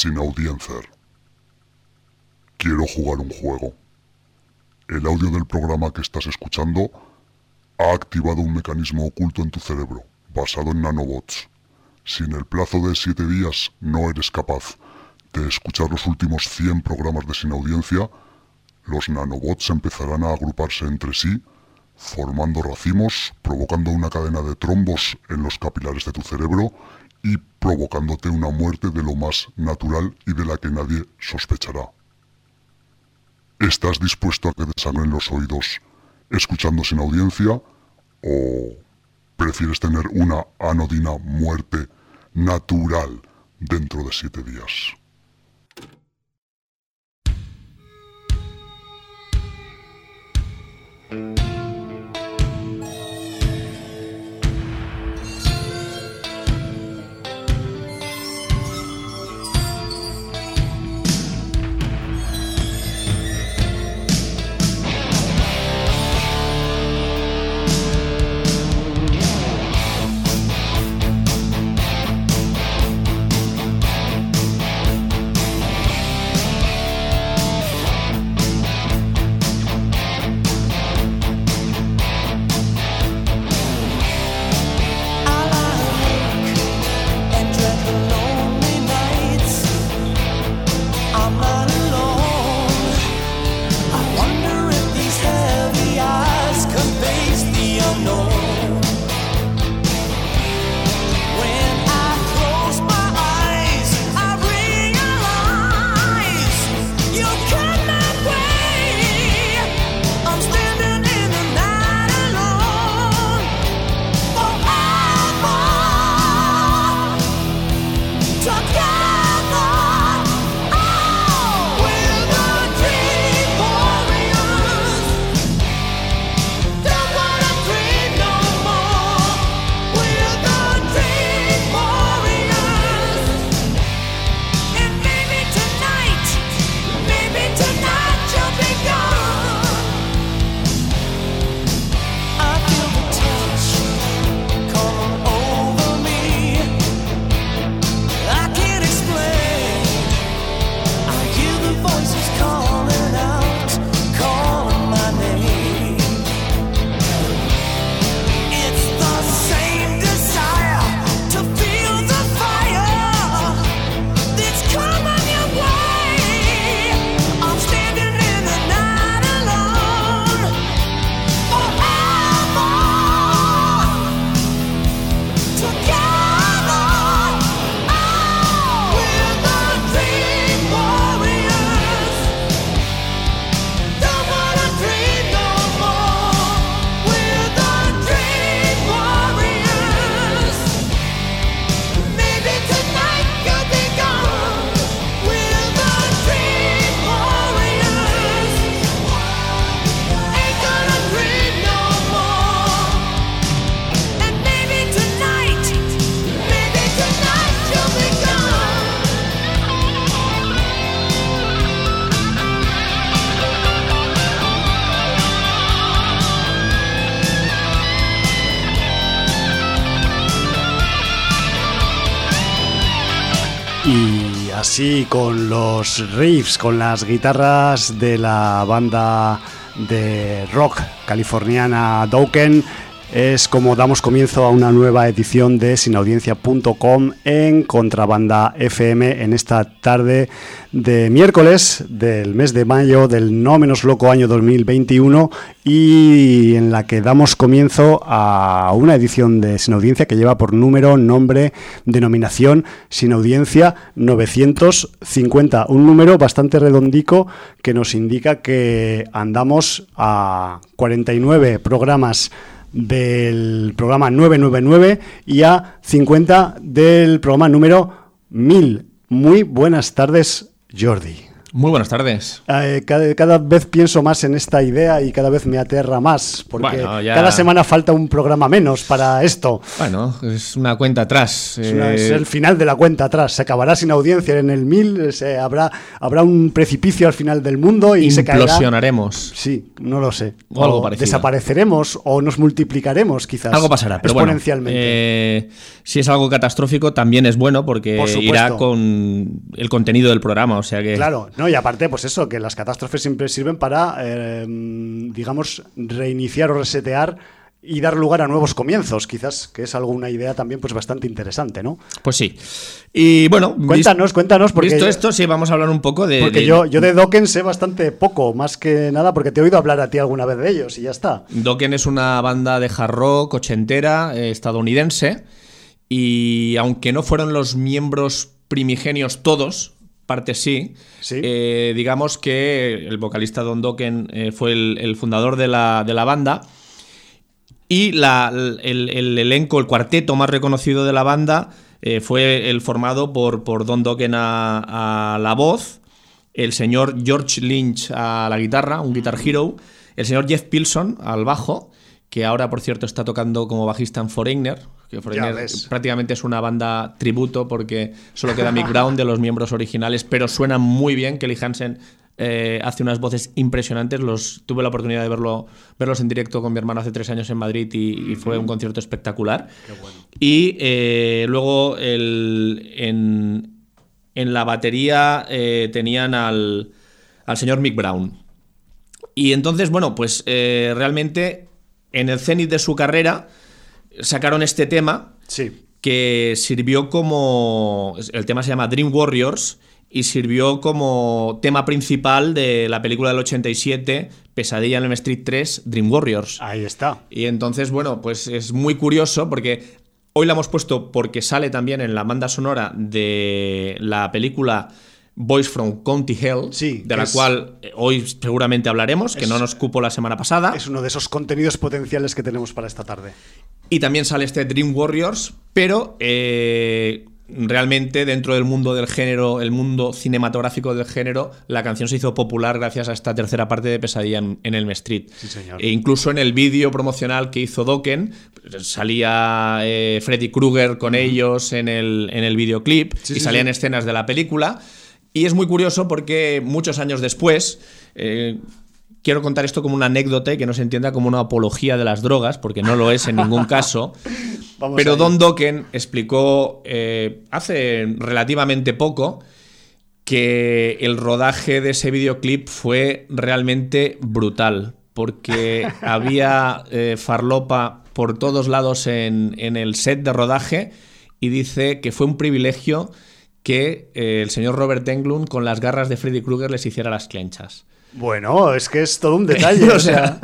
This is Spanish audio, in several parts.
sin audiencia. Quiero jugar un juego. El audio del programa que estás escuchando ha activado un mecanismo oculto en tu cerebro, basado en nanobots. Si en el plazo de 7 días no eres capaz de escuchar los últimos 100 programas de sin audiencia, los nanobots empezarán a agruparse entre sí, formando racimos, provocando una cadena de trombos en los capilares de tu cerebro y provocándote una muerte de lo más natural y de la que nadie sospechará. ¿Estás dispuesto a que te los oídos escuchando sin audiencia o prefieres tener una anodina muerte natural dentro de siete días? Sí, con los riffs, con las guitarras de la banda de rock californiana Dokken es como damos comienzo a una nueva edición de sinaudiencia.com en Contrabanda FM en esta tarde de miércoles del mes de mayo del no menos loco año 2021 y en la que damos comienzo a una edición de Sinaudiencia que lleva por número, nombre, denominación Sinaudiencia 950, un número bastante redondico que nos indica que andamos a 49 programas del programa 999 y a 50 del programa número 1000. Muy buenas tardes, Jordi. Muy buenas tardes. Eh, cada, cada vez pienso más en esta idea y cada vez me aterra más, porque Bueno, ya- cada semana falta un programa menos para esto. Bueno, es una cuenta atrás. Es, una- eh, es el final de la cuenta atrás. Se acabará sin audiencia en el 1000, se, habrá, habrá un precipicio al final del mundo y se caerá. implosionaremos. Sí, no lo sé. O algo parecido. Desapareceremos o nos multiplicaremos, quizás. Algo pasará, pero bueno. exponencialmente. eh, si es algo catastrófico, también es bueno porque Por irá con el contenido del programa. O sea que. Claro, no, y aparte, pues eso, que las catástrofes siempre sirven para, eh, digamos, reiniciar o resetear y dar lugar a nuevos comienzos, quizás, que es algo, una idea también pues bastante interesante, ¿no? Pues sí. Y bueno. Cuéntanos, cuéntanos, porque, Visto esto, sí, vamos a hablar un poco de. porque de- yo, yo de Dokken sé bastante poco, más que nada, porque te he oído hablar a ti alguna vez de ellos y ya está. Dokken es una banda de hard rock ochentera eh, estadounidense y aunque no fueron los miembros primigenios todos, parte sí, Sí. eh, digamos que el vocalista Don Dokken eh, fue el, el fundador de la, de la banda. Y la- el, el elenco, el cuarteto más reconocido de la banda eh, fue el formado por, por Don Dokken a, a la voz, el señor George Lynch a la guitarra, un guitar hero, el señor Jeff Pilson al bajo, que ahora por cierto está tocando como bajista en Foreigner, que Foreigner prácticamente es una banda tributo porque solo queda Mick Brown de los miembros originales, pero suena muy bien. Kelly Hansen eh, hace unas voces impresionantes. Los, tuve la oportunidad de verlo, verlos en directo con mi hermano hace tres años en Madrid y, y fue un concierto espectacular. Y eh, luego el- en, en la batería eh, tenían al, al señor Mick Brown. Y entonces, bueno, pues realmente en el cenit de su carrera sacaron este tema Sí. que sirvió como. El tema se llama Dream Warriors y sirvió como tema principal de la película del 87, Pesadilla en el Street 3, Dream Warriors. Ahí está. Y entonces, bueno, pues es muy curioso porque hoy la hemos puesto porque sale también en la banda sonora de la película Boys from County Hell, Sí, de la es- cual eh, hoy seguramente hablaremos, que Es- no nos cupo la semana pasada. Es uno de esos contenidos potenciales que tenemos para esta tarde. Y también sale este Dream Warriors, pero eh, realmente dentro del mundo del género, el mundo cinematográfico del género, la canción se hizo popular gracias a esta tercera parte de Pesadilla en, en Elm Street. Sí, señor. E incluso en el vídeo promocional que hizo Dokken, salía eh, Freddy Krueger con ellos en el, en el videoclip Sí, y sí, salían escenas de la película. Y es muy curioso porque muchos años después, eh, quiero contar esto como una anécdota y que no se entienda como una apología de las drogas, porque no lo es en ningún caso. Pero. Don Dokken explicó eh, hace relativamente poco que el rodaje de ese videoclip fue realmente brutal, porque había eh, farlopa por todos lados en, en el set de rodaje y dice que fue un privilegio que eh, el señor Robert Englund con las garras de Freddy Krueger les hiciera las clenchas. Bueno, es que es todo un detalle. o sea,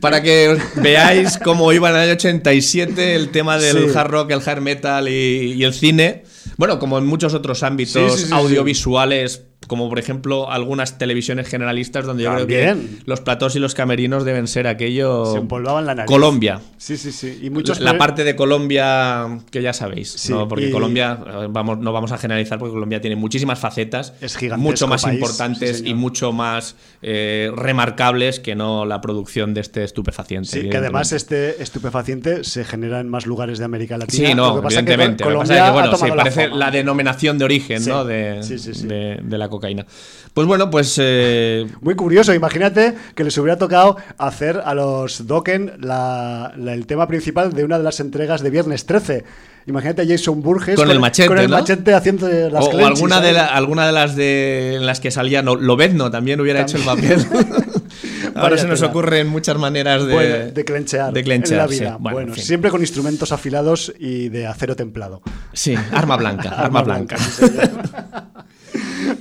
para que veáis cómo iba en el año 87 el tema del Sí. hard rock, el hard metal y, y el cine. Bueno, como en muchos otros ámbitos Sí, sí, sí, audiovisuales, como por ejemplo algunas televisiones generalistas donde yo creo que los platós y los camerinos deben ser aquello... Se empolvaban la nariz. Colombia. Sí, sí, sí. Y muchos la parte de Colombia que ya sabéis, Sí, ¿no? porque y- Colombia, eh, vamos, no vamos a generalizar porque Colombia tiene muchísimas facetas, Es mucho más país, importantes sí, y mucho más eh, remarcables que no la producción de este estupefaciente. Sí, que además evidentemente. este estupefaciente se genera en más lugares de América Latina. Sí, no, Lo que pasa que evidentemente. Col- Lo que pasa es que, ha bueno, sí, la parece fama. la, denominación de origen, ¿no? De, de- de la cocaína. Pues bueno, pues eh, Muy curioso, imagínate que les hubiera tocado hacer a los Dokken la- la- el tema principal de una de las entregas de Viernes 13. Imagínate a Jason Burgess Con el machete, con el ¿no? machete haciendo las o, o alguna, de la- alguna de las de en las que salía no, Lobezno también hubiera hecho el papel. Ahora Vaya se nos tela. ocurren muchas maneras de, Bueno, de clenchear, de clenchear, en la sí. vida. Bueno, Bueno, en fin. siempre con instrumentos afilados y de acero templado. Sí, arma blanca, arma blanca. sí, señor.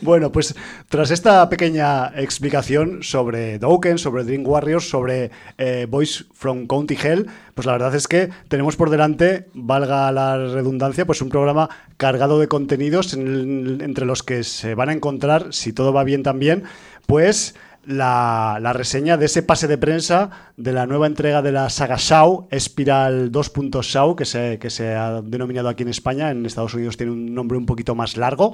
Bueno, pues tras esta pequeña explicación sobre Dokken, sobre Dream Warriors, sobre eh, Boys from County Hell, pues la verdad es que tenemos por delante, valga la redundancia, pues un programa cargado de contenidos entre los que se van a encontrar, si todo va bien también, pues la, la, reseña de ese pase de prensa de la nueva entrega de la saga Shaw, Espiral 2. Shaw, que se, que se ha denominado aquí en España. En Estados Unidos tiene un nombre un poquito más largo.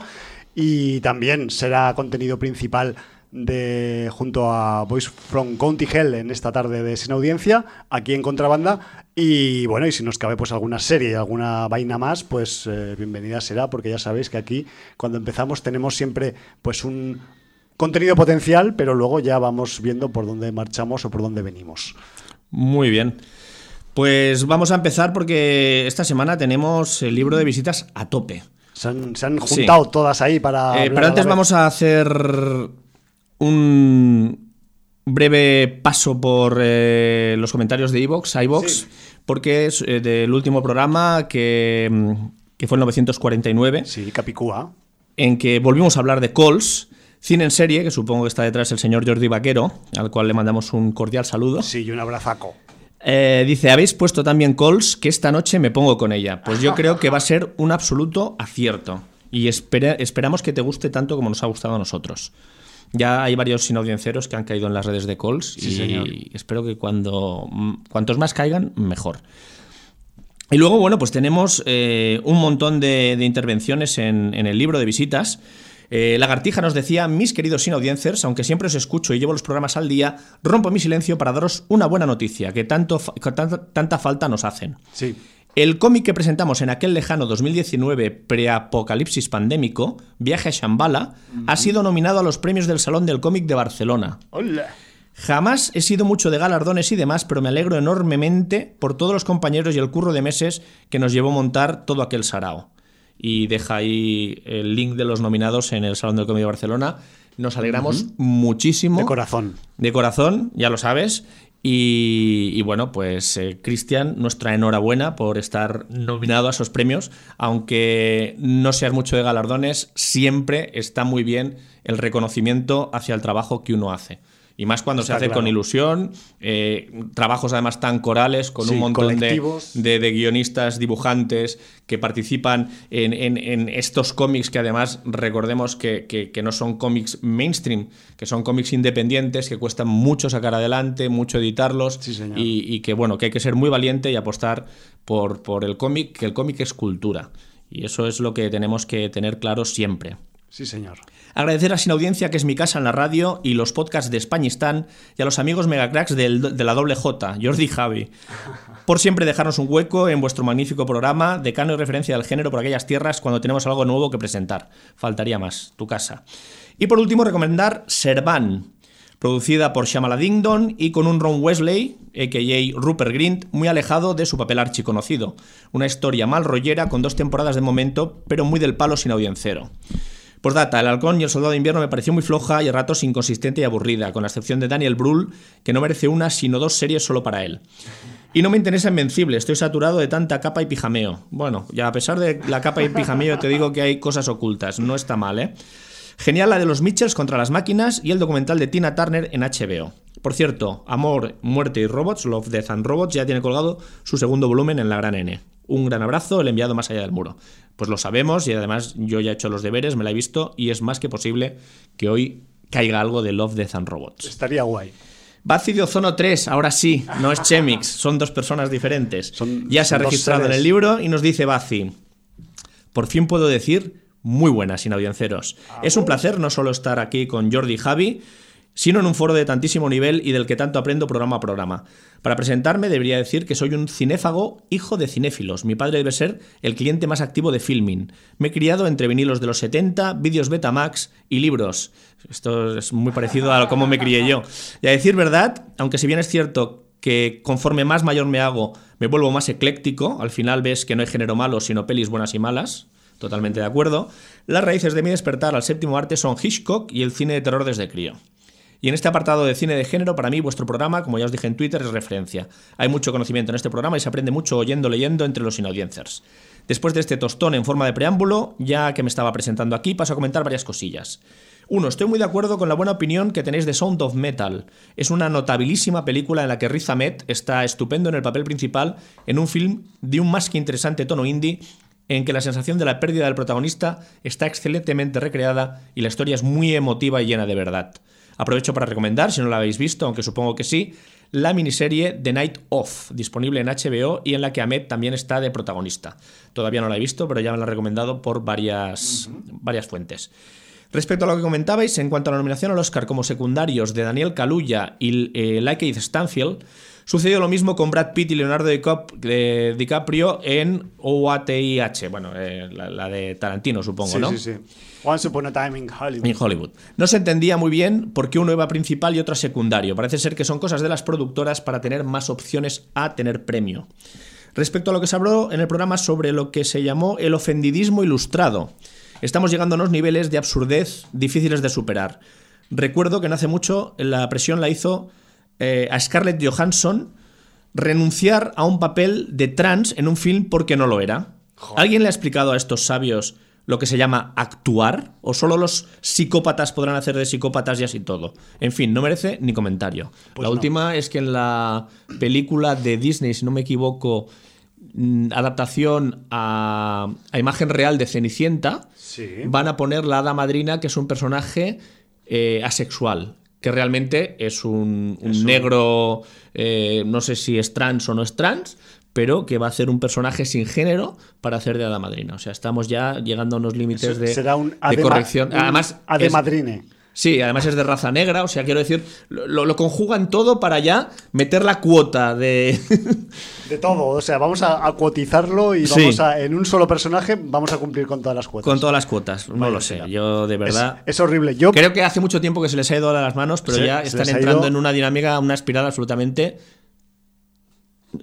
Y también será contenido principal de junto a Voice from County Hell en esta tarde de Sin Audiencia, aquí en Contrabanda. Y bueno, y si nos cabe pues alguna serie y alguna vaina más, pues eh, bienvenida será, porque ya sabéis que aquí cuando empezamos tenemos siempre pues un contenido potencial, pero luego ya vamos viendo por dónde marchamos o por dónde venimos. Muy bien. Pues vamos a empezar porque esta semana tenemos el libro de visitas a tope. Se han, juntado todas ahí para... Eh, pero antes vamos a hacer un breve paso por eh, los comentarios de Evox, iVox, porque es eh, del último programa que, mm, que, fue el 949. Sí, Capicúa. En que volvimos a hablar de Calls. Cine en serie, que supongo que está detrás el señor Jordi Vaquero, al cual le mandamos un cordial saludo. Sí, y un abrazaco. Eh, dice, habéis puesto también calls que esta noche me pongo con ella. Pues yo creo que va a ser un absoluto acierto. Y esperamos que te guste tanto como nos ha gustado a nosotros. Ya hay varios sinaudienciaros que han caído en las redes de calls y espero que cuando cuantos más caigan, mejor. Y luego, bueno, pues tenemos eh, un montón de, intervenciones en, el libro de visitas. Eh, Lagartija nos decía, mis queridos sinaudiencers, aunque siempre os escucho y llevo los programas al día, rompo mi silencio para daros una buena noticia, que, tanto, tanta falta nos hacen. Sí. El cómic que presentamos en aquel lejano 2019 preapocalipsis pandémico, Viaje a Shambhala, ha sido nominado a los premios del Salón del Cómic de Barcelona. ¡Hola! Jamás he sido mucho de galardones y demás, pero me alegro enormemente por todos los compañeros y el curro de meses que nos llevó a montar todo aquel sarao. Y deja ahí el link de los nominados en el Salón del Cómic de Barcelona. Nos alegramos muchísimo. De corazón. De corazón, ya lo sabes. Y, bueno, pues eh, Cristian, nuestra enhorabuena por estar nominado a esos premios, aunque no seas mucho de galardones, siempre está muy bien el reconocimiento hacia el trabajo que uno hace. Y más cuando se hace con ilusión, eh, trabajos además tan corales, con un montón de, de, guionistas, dibujantes que participan en, estos cómics que además recordemos que, no son cómics mainstream, que son cómics independientes, que cuestan mucho sacar adelante, mucho editarlos y, que bueno, que hay que ser muy valiente y apostar por, por el cómic, que el cómic es cultura. Y eso es lo que tenemos que tener claro siempre. Sí, señor. Agradecer a Sin Audiencia, que es mi casa en la radio, y los podcasts de Españistán, y a los amigos megacracks de la doble J, Jordi y Javi, por siempre dejarnos un hueco en vuestro magnífico programa, decano y referencia del género por aquellas tierras cuando tenemos algo nuevo que presentar. Faltaría más, tu casa. Y por último, recomendar Servan, producida por Shamala Dingdon y con un Ron Wesley, a.k.a. Rupert Grint, muy alejado de su papel archiconocido. Una historia mal rollera con dos temporadas de momento, pero muy del palo sin audiencero. Postdata, El Halcón y El Soldado de Invierno me pareció muy floja y a ratos inconsistente y aburrida, con la excepción de Daniel Brühl, que no merece una sino dos series solo para él. Y no me interesa Invencible, estoy saturado de tanta capa y pijameo. Bueno, ya a pesar de la capa y pijameo te digo que hay cosas ocultas, no está mal, ¿eh? Genial la de los Mitchells contra las máquinas y el documental de Tina Turner en HBO. Por cierto, Amor, Muerte y Robots, Love, Death and Robots, ya tiene colgado su segundo volumen en la gran N. Un gran abrazo, el enviado más allá del muro. Pues lo sabemos y además yo ya he hecho los deberes, me la he visto y es más que posible que hoy caiga algo de Love, Death and Robots. Estaría guay. Bazi de Ozono 3, ahora sí, no es Chemix, son dos personas diferentes. ya se ha registrado en el libro y nos dice Bazi, por fin puedo decir muy buenas, sin audienciaros. Ah, es un placer no solo estar aquí con Jordi y Javi, sino en un foro de tantísimo nivel y del que tanto aprendo programa a programa. Para presentarme debería decir que soy un cinéfago hijo de cinéfilos. Mi padre debe ser el cliente más activo de Filming. Me he criado entre vinilos de los 70, vídeos Betamax y libros. Esto es muy parecido a cómo me crié yo. Y a decir verdad, aunque si bien es cierto que conforme más mayor me hago, me vuelvo más ecléctico, al final ves que no hay género malo, sino pelis buenas y malas, totalmente de acuerdo, las raíces de mi despertar al séptimo arte son Hitchcock y el cine de terror desde crío. Y en este apartado de cine de género, para mí vuestro programa, como ya os dije en Twitter, es referencia. Hay mucho conocimiento en este programa y se aprende mucho oyendo, leyendo entre los inaudiencers. Después de este tostón en forma de preámbulo, ya que me estaba presentando aquí, paso a comentar varias cosillas. Uno, estoy muy de acuerdo con la buena opinión que tenéis de Sound of Metal. Es una notabilísima película en la que Riz Ahmed está estupendo en el papel principal en un film de un más que interesante tono indie en que la sensación de la pérdida del protagonista está excelentemente recreada y la historia es muy emotiva y llena de verdad. Aprovecho para recomendar, si no la habéis visto, aunque supongo que sí, la miniserie The Night Of, disponible en HBO y en la que Ahmed también está de protagonista. Todavía no la he visto, pero ya me la he recomendado por varias, varias fuentes. Respecto a lo que comentabais, en cuanto a la nominación al Oscar como secundarios de Daniel Kaluuya y eh, Stanfield, sucedió lo mismo con Brad Pitt y Leonardo DiCaprio en OATIH, bueno, eh, la, de Tarantino, supongo, ¿no? Sí, sí. Once Upon a Time in Hollywood. En Hollywood. No se entendía muy bien por qué uno iba principal y otro secundario. Parece ser que son cosas de las productoras para tener más opciones a tener premio. Respecto a lo que se habló en el programa sobre lo que se llamó el ofendidismo ilustrado. Estamos llegando a unos niveles de absurdez difíciles de superar. Recuerdo que no hace mucho la presión la hizo eh, a Scarlett Johansson renunciar a un papel de trans en un film porque no lo era. ¿Alguien le ha explicado a estos sabios lo que se llama actuar? ¿O solo los psicópatas podrán hacer de psicópatas y así todo? En fin, no merece ni comentario. Pues la no. última es que en la película de Disney, si no me equivoco, mm, adaptación a, a imagen real de Cenicienta, Sí. van a poner la hada madrina, que es un personaje eh, asexual, que realmente es un, un negro, eh, no sé si es trans o no es trans, pero que va a ser un personaje sin género para hacer de hada madrina. O sea, estamos ya llegando a unos límites de, Será un de corrección. un Además, es-. Sí, además es de raza negra, o sea, quiero decir, lo, lo conjugan todo para ya meter la cuota de... De todo, o sea, vamos a, a cuotizarlo y Sí. vamos a, en un solo personaje vamos a cumplir con todas las cuotas. con todas las cuotas. No lo sé, yo de verdad... es horrible. Yo Creo que hace mucho tiempo que se les ha ido de las manos, pero Sí, ya están entrando en una dinámica, una espiral absolutamente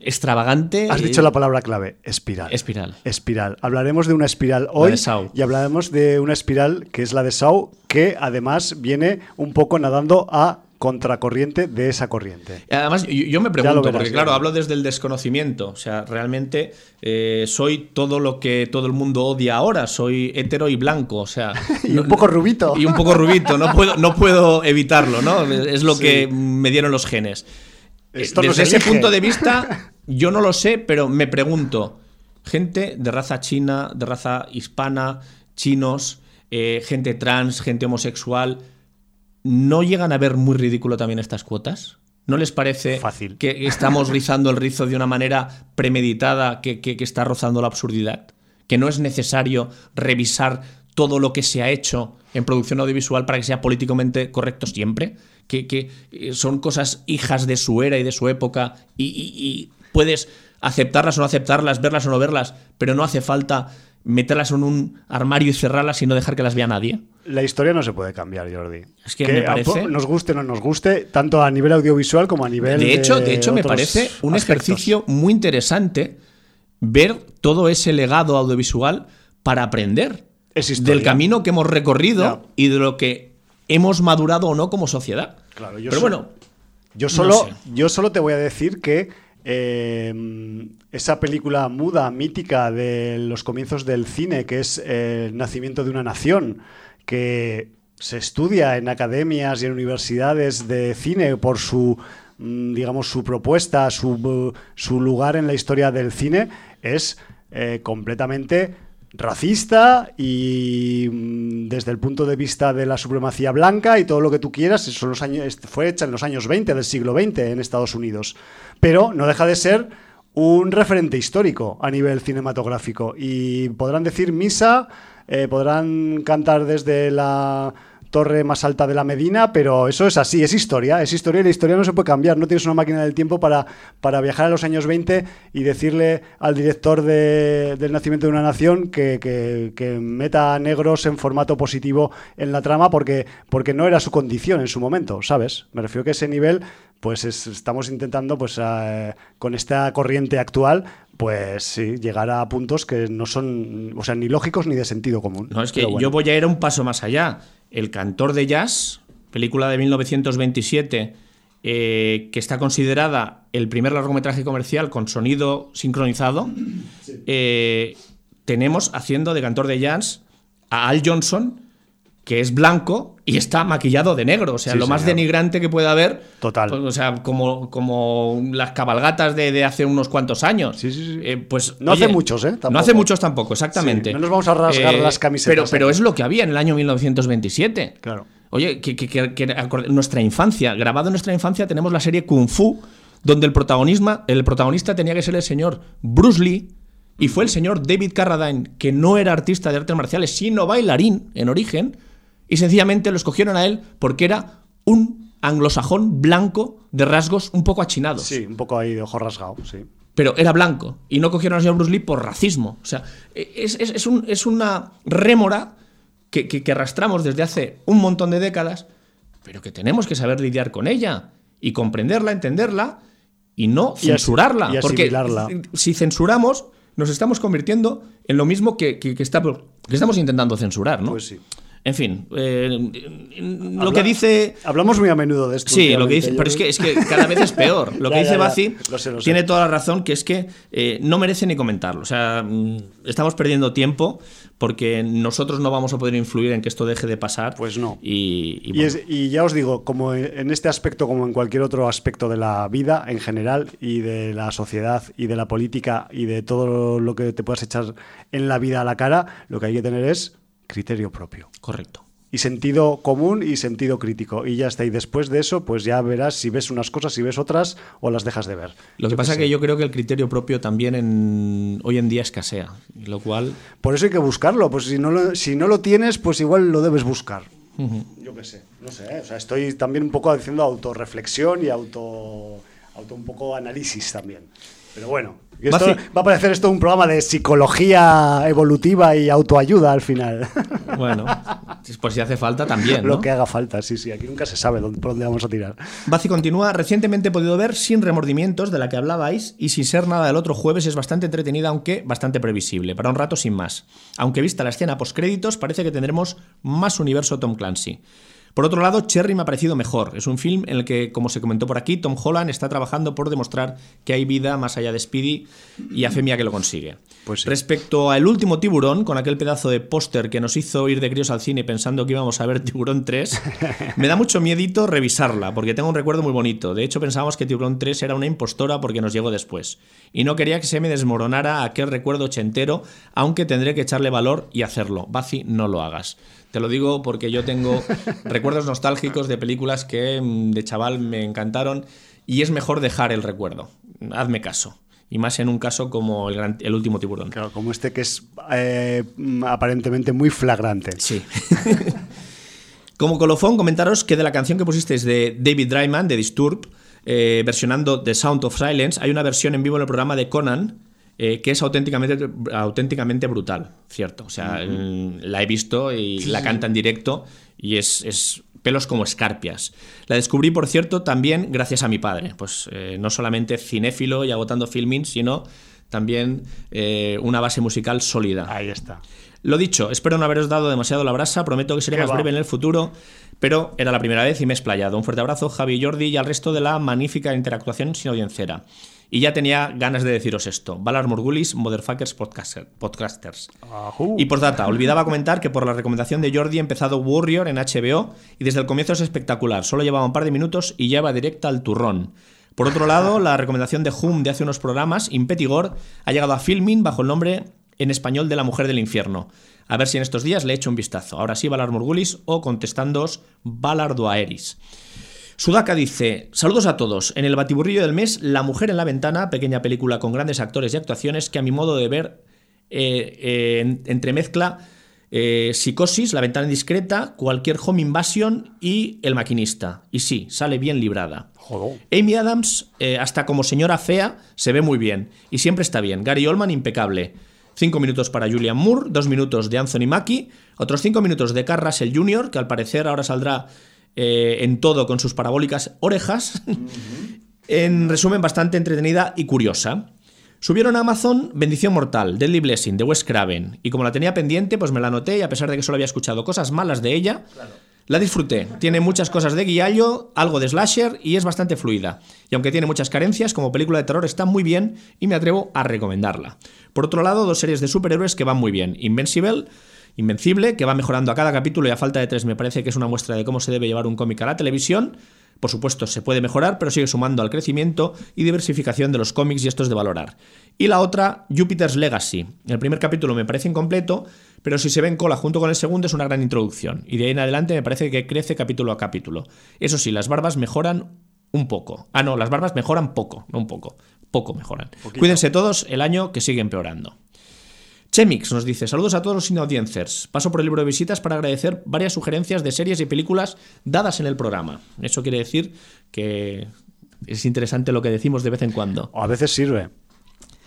extravagante. has y- dicho la palabra clave, espiral. Espiral. Espiral. Hablaremos de una espiral hoy y hablaremos de una espiral que es la de Saw, que además viene un poco nadando a contracorriente de esa corriente. Además, yo, yo me pregunto, verás, porque claro, lo hablo desde el desconocimiento. O sea, realmente eh, soy todo lo que todo el mundo odia ahora. Soy hetero y blanco. O sea. Y un poco rubito. Y un poco rubito. No puedo, no puedo evitarlo, ¿no? Es lo Sí. que me dieron los genes. Eh, Esto Desde se ese punto de vista, yo no lo sé, pero me pregunto. Gente de raza china, de raza hispana, chinos, eh, gente trans, gente homosexual, ¿no llegan a ver muy ridículo también estas cuotas? ¿No les parece Fácil. que estamos rizando el rizo de una manera premeditada que, que- que está rozando la absurdidad? ¿Que no es necesario revisar todo lo que se ha hecho en producción audiovisual para que sea políticamente correcto siempre? ¿Que, que, eh, son cosas hijas de su era y de su época y, y- y puedes aceptarlas o no aceptarlas, verlas o no verlas, pero no hace falta meterlas en un armario y cerrarlas y no dejar que las vea nadie? La historia no se puede cambiar, Jordi. Es que me parece- a- nos guste o no nos guste, tanto a nivel audiovisual como a nivel De hecho, de hecho me parece un aspectos. ejercicio muy interesante ver todo ese legado audiovisual para aprender del camino que hemos recorrido y de lo que hemos madurado o no como sociedad. Claro, yo Pero so- bueno, Yo No solo, sé. yo solo te voy a decir que eh, esa película muda, mítica de los comienzos del cine, que es eh, El nacimiento de una nación, que se estudia en academias y en universidades de cine por su, mm, digamos, su propuesta, su, su lugar en la historia del cine, es eh, completamente racista y mm, desde el punto de vista de la supremacía blanca y todo lo que tú quieras, los años, fue hecha en los años 20 del siglo XX en Estados Unidos. Pero no deja de ser un referente histórico a nivel cinematográfico. Y podrán decir misa, eh, podrán cantar desde la torre más alta de la Medina, pero eso es así, es historia, es historia y la historia no se puede cambiar. No tienes una máquina del tiempo para, para viajar a los años 20 y decirle al director de- del Nacimiento de una Nación que, que- que meta a negros en formato positivo en la trama porque, porque no era su condición en su momento, ¿sabes? Me refiero que ese nivel, pues es- estamos intentando, pues eh, con esta corriente actual, pues sí, llegar a puntos que no son, o sea, ni lógicos ni de sentido común. no es que bueno. yo voy a ir un paso más allá. El cantor de jazz, película de 1927, eh, que está considerada el primer largometraje comercial con sonido sincronizado, eh, tenemos haciendo de cantor de jazz a Al Johnson, que es blanco y está maquillado de negro. O sea, Sí, lo más señor. denigrante que puede haber. Total. pues, o sea, como, como las cabalgatas de, de hace unos cuantos años. Sí, sí, sí. Eh, pues, No hace muchos, ¿eh? No Tampoco. hace muchos tampoco, exactamente. Eh, Sí, no nos vamos a rasgar las camisetas Pero, pero aquí. es lo que había en el año 1927. Claro. Oye, que, que- que- que nuestra infancia, grabado en nuestra infancia, tenemos la serie Kung Fu, donde el, protagonismo, el protagonista tenía que ser el señor Bruce Lee, y fue el señor David Carradine, que no era artista de artes marciales, sino bailarín en origen, y sencillamente lo escogieron a él porque era un anglosajón blanco de rasgos un poco achinados. Sí, un poco ahí de ojo rasgado, sí. Pero era blanco. Y no cogieron al señor Bruce Lee por racismo. O sea, es, es- es un- es una rémora que, que- que arrastramos desde hace un montón de décadas, pero que tenemos que saber lidiar con ella y comprenderla, entenderla y no censurarla. y porque si censuramos, nos estamos convirtiendo en lo mismo que, que- que está- que estamos intentando censurar, ¿no? Pues sí. En fin, eh, lo que dice Hablamos muy a menudo de esto. Sí, lo que dice, pero es que, es que cada vez es peor. Lo que ya, dice. Bazi tiene toda la razón, que es que eh, no merece ni comentarlo. O sea, mm, estamos perdiendo tiempo porque nosotros no vamos a poder influir en que esto deje de pasar. Pues no. Y, y Y, bueno, es- y ya os digo, como en este aspecto, como en cualquier otro aspecto de la vida en general y de la sociedad y de la política y de todo lo que te puedas echar en la vida a la cara, lo que hay que tener es criterio propio. correcto. Y sentido común y sentido crítico. Y ya está. Y después de eso, pues ya verás si ves unas cosas, si ves otras o las dejas de ver. Lo que pasa es que yo creo que el criterio propio también en, hoy en día escasea, lo cual Por eso hay que buscarlo. Pues si no lo, si no lo tienes, pues igual lo debes buscar. Yo qué sé, no sé. ¿eh? O sea, estoy también un poco haciendo autorreflexión y auto, auto un poco análisis también. Pero bueno, esto- Baci- va a parecer esto un programa de psicología evolutiva y autoayuda al final. Bueno, pues si hace falta también. Lo ¿no? que haga falta, sí, sí. Aquí nunca se sabe dónde, por dónde vamos a tirar. Bazi continúa, recientemente he podido ver Sin remordimientos, de la que hablabais, y sin ser nada del otro jueves es bastante entretenida, aunque bastante previsible, para un rato sin más. Aunque vista la escena postcréditos, parece que tendremos más universo Tom Clancy. Por otro lado, Cherry me ha parecido mejor. Es un film en el que, como se comentó por aquí, Tom Holland está trabajando por demostrar que hay vida más allá de Speedy y a Femia que lo consigue. Pues sí. Respecto a El último tiburón, con aquel pedazo de póster que nos hizo ir de críos al cine pensando que íbamos a ver Tiburón 3, me da mucho miedito revisarla, porque tengo un recuerdo muy bonito. De hecho, pensábamos que Tiburón 3 era una impostora porque nos llegó después. Y no quería que se me desmoronara aquel recuerdo ochentero, aunque tendré que echarle valor y hacerlo. Bazi, no lo hagas. Te lo digo porque yo tengo recuerdos nostálgicos de películas que mm, de chaval me encantaron y es mejor dejar el recuerdo. Hazme caso. Y más en un caso como el, gran- el último tiburón. Claro, como este que es eh, aparentemente muy flagrante. Sí. Como colofón, comentaros que de la canción que pusisteis de David Dryman, de Disturb, eh, versionando The Sound of Silence, hay una versión en vivo en el programa de Conan eh, que es auténticamente, auténticamente brutal, ¿cierto? O sea, la he visto y la canta en directo y es, es pelos como escarpias. La descubrí, por cierto, también gracias a mi padre. Pues eh, no solamente cinéfilo y agotando filming, sino también eh, una base musical sólida. Ahí está. Lo dicho, espero no haberos dado demasiado la brasa, prometo que seré Qué más va. breve en el futuro, pero era la primera vez y me he explayado. Un fuerte abrazo, Javi y Jordi, y al resto de la magnífica interactuación sin audiencera. Y ya tenía ganas de deciros esto. Valar Morgulis, Motherfuckers podcaster- Podcasters. Ajú. Y por data, olvidaba comentar que por la recomendación de Jordi he empezado Warrior en HBO y desde el comienzo es espectacular. Solo llevaba un par de minutos y ya va directa al turrón. Por otro lado, la recomendación de Hum de hace unos programas, Impetigor, ha llegado a Filmin bajo el nombre en español de La Mujer del Infierno. A ver si en estos días le echo un vistazo. Ahora sí, Valar Morgulis o contestándoos Valar Doaeris. Sudaka dice: Saludos a todos. En el batiburrillo del mes, La Mujer en la Ventana, pequeña película con grandes actores y actuaciones que, a mi modo de ver, eh, eh, en- entremezcla eh, Psicosis, La Ventana Indiscreta, Cualquier Home Invasion y El Maquinista. Y sí, sale bien librada. Joder. Amy Adams, hasta como señora fea, se ve muy bien. Y siempre está bien. Gary Oldman, impecable. Cinco minutos para Julian Moore, dos minutos de Anthony Mackie, otros cinco minutos de Carl Russell Jr., que al parecer ahora saldrá eh, en todo con sus parabólicas orejas. en resumen, bastante entretenida y curiosa. Subieron a Amazon Bendición Mortal, Deadly Blessing, de Wes Craven. Y como la tenía pendiente, pues me la anoté y a pesar de que solo había escuchado cosas malas de ella, la disfruté. Tiene muchas cosas de guiallo, algo de slasher y es bastante fluida. Y aunque tiene muchas carencias, como película de terror está muy bien y me atrevo a recomendarla. Por otro lado, dos series de superhéroes que van muy bien. Invincible Invencible, que va mejorando a cada capítulo y a falta de tres me parece que es una muestra de cómo se debe llevar un cómic a la televisión. Por supuesto, se puede mejorar, pero sigue sumando al crecimiento y diversificación de los cómics y esto es de valorar. Y la otra, Jupiter's Legacy. El primer capítulo me parece incompleto, pero si se ve en cola junto con el segundo es una gran introducción. Y de ahí en adelante me parece que crece capítulo a capítulo. Eso sí, las barbas mejoran un poco. Ah, no, las barbas mejoran poco, no un poco. Poco mejoran. Cuídense todos el año que sigue empeorando. Chemix nos dice, saludos a todos los inaudiencers. Paso por el libro de visitas para agradecer varias sugerencias de series y películas dadas en el programa. Eso quiere decir que es interesante lo que decimos de vez en cuando. O a veces sirve.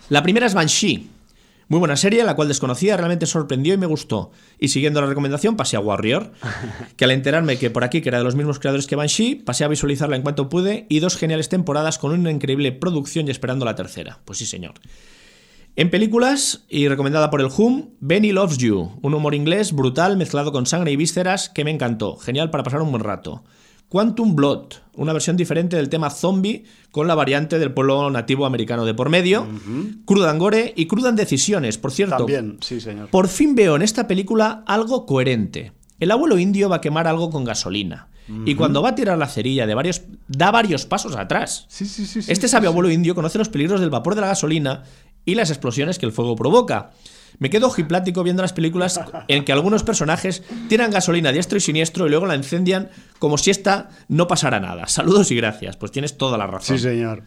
La primera es Banshee. Muy buena serie, la cual desconocía, realmente sorprendió y me gustó. Y siguiendo la recomendación, pasé a Warrior, que al enterarme que por aquí, que era de los mismos creadores que Banshee, pasé a visualizarla en cuanto pude y dos geniales temporadas con una increíble producción y esperando la tercera. Pues sí, señor. En películas, y recomendada por el Hum, Benny Loves You, un humor inglés brutal mezclado con sangre y vísceras que me encantó. Genial para pasar un buen rato. Quantum Blood, una versión diferente del tema zombie con la variante del pueblo nativo americano de por medio, cruda en gore y cruda en decisiones, por cierto. También, sí, señor. Por fin veo en esta película algo coherente. El abuelo indio va a quemar algo con gasolina. Y cuando va a tirar la cerilla de varios. da varios pasos atrás. Sí, sí, sí. este sabio abuelo indio conoce los peligros del vapor de la gasolina y las explosiones que el fuego provoca. Me quedo ojiplático viendo las películas en que algunos personajes tiran gasolina diestro y siniestro y luego la incendian como si esta no pasara nada. Saludos y gracias. Pues tienes toda la razón. Sí, señor.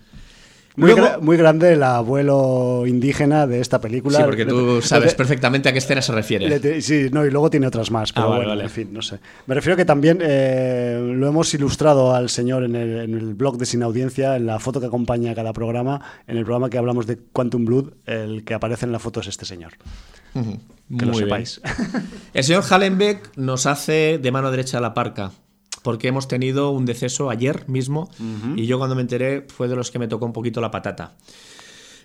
Muy, Luego- gra- muy grande el abuelo indígena de esta película. Sí, porque tú sabes perfectamente a qué escena se refiere. sí, no, y luego tiene otras más, pero Ah, vale, bueno, vale. en fin, no sé. Me refiero que también eh, lo hemos ilustrado al señor en el, en el blog de Sin Audiencia, en la foto que acompaña a cada programa, en el programa que hablamos de Quantum Blood, el que aparece en la foto es este señor. Que Muy lo bien. sepáis. El señor Hallenbeck nos hace de mano derecha la parca. Porque hemos tenido un deceso ayer mismo y yo cuando me enteré fue de los que me tocó un poquito la patata.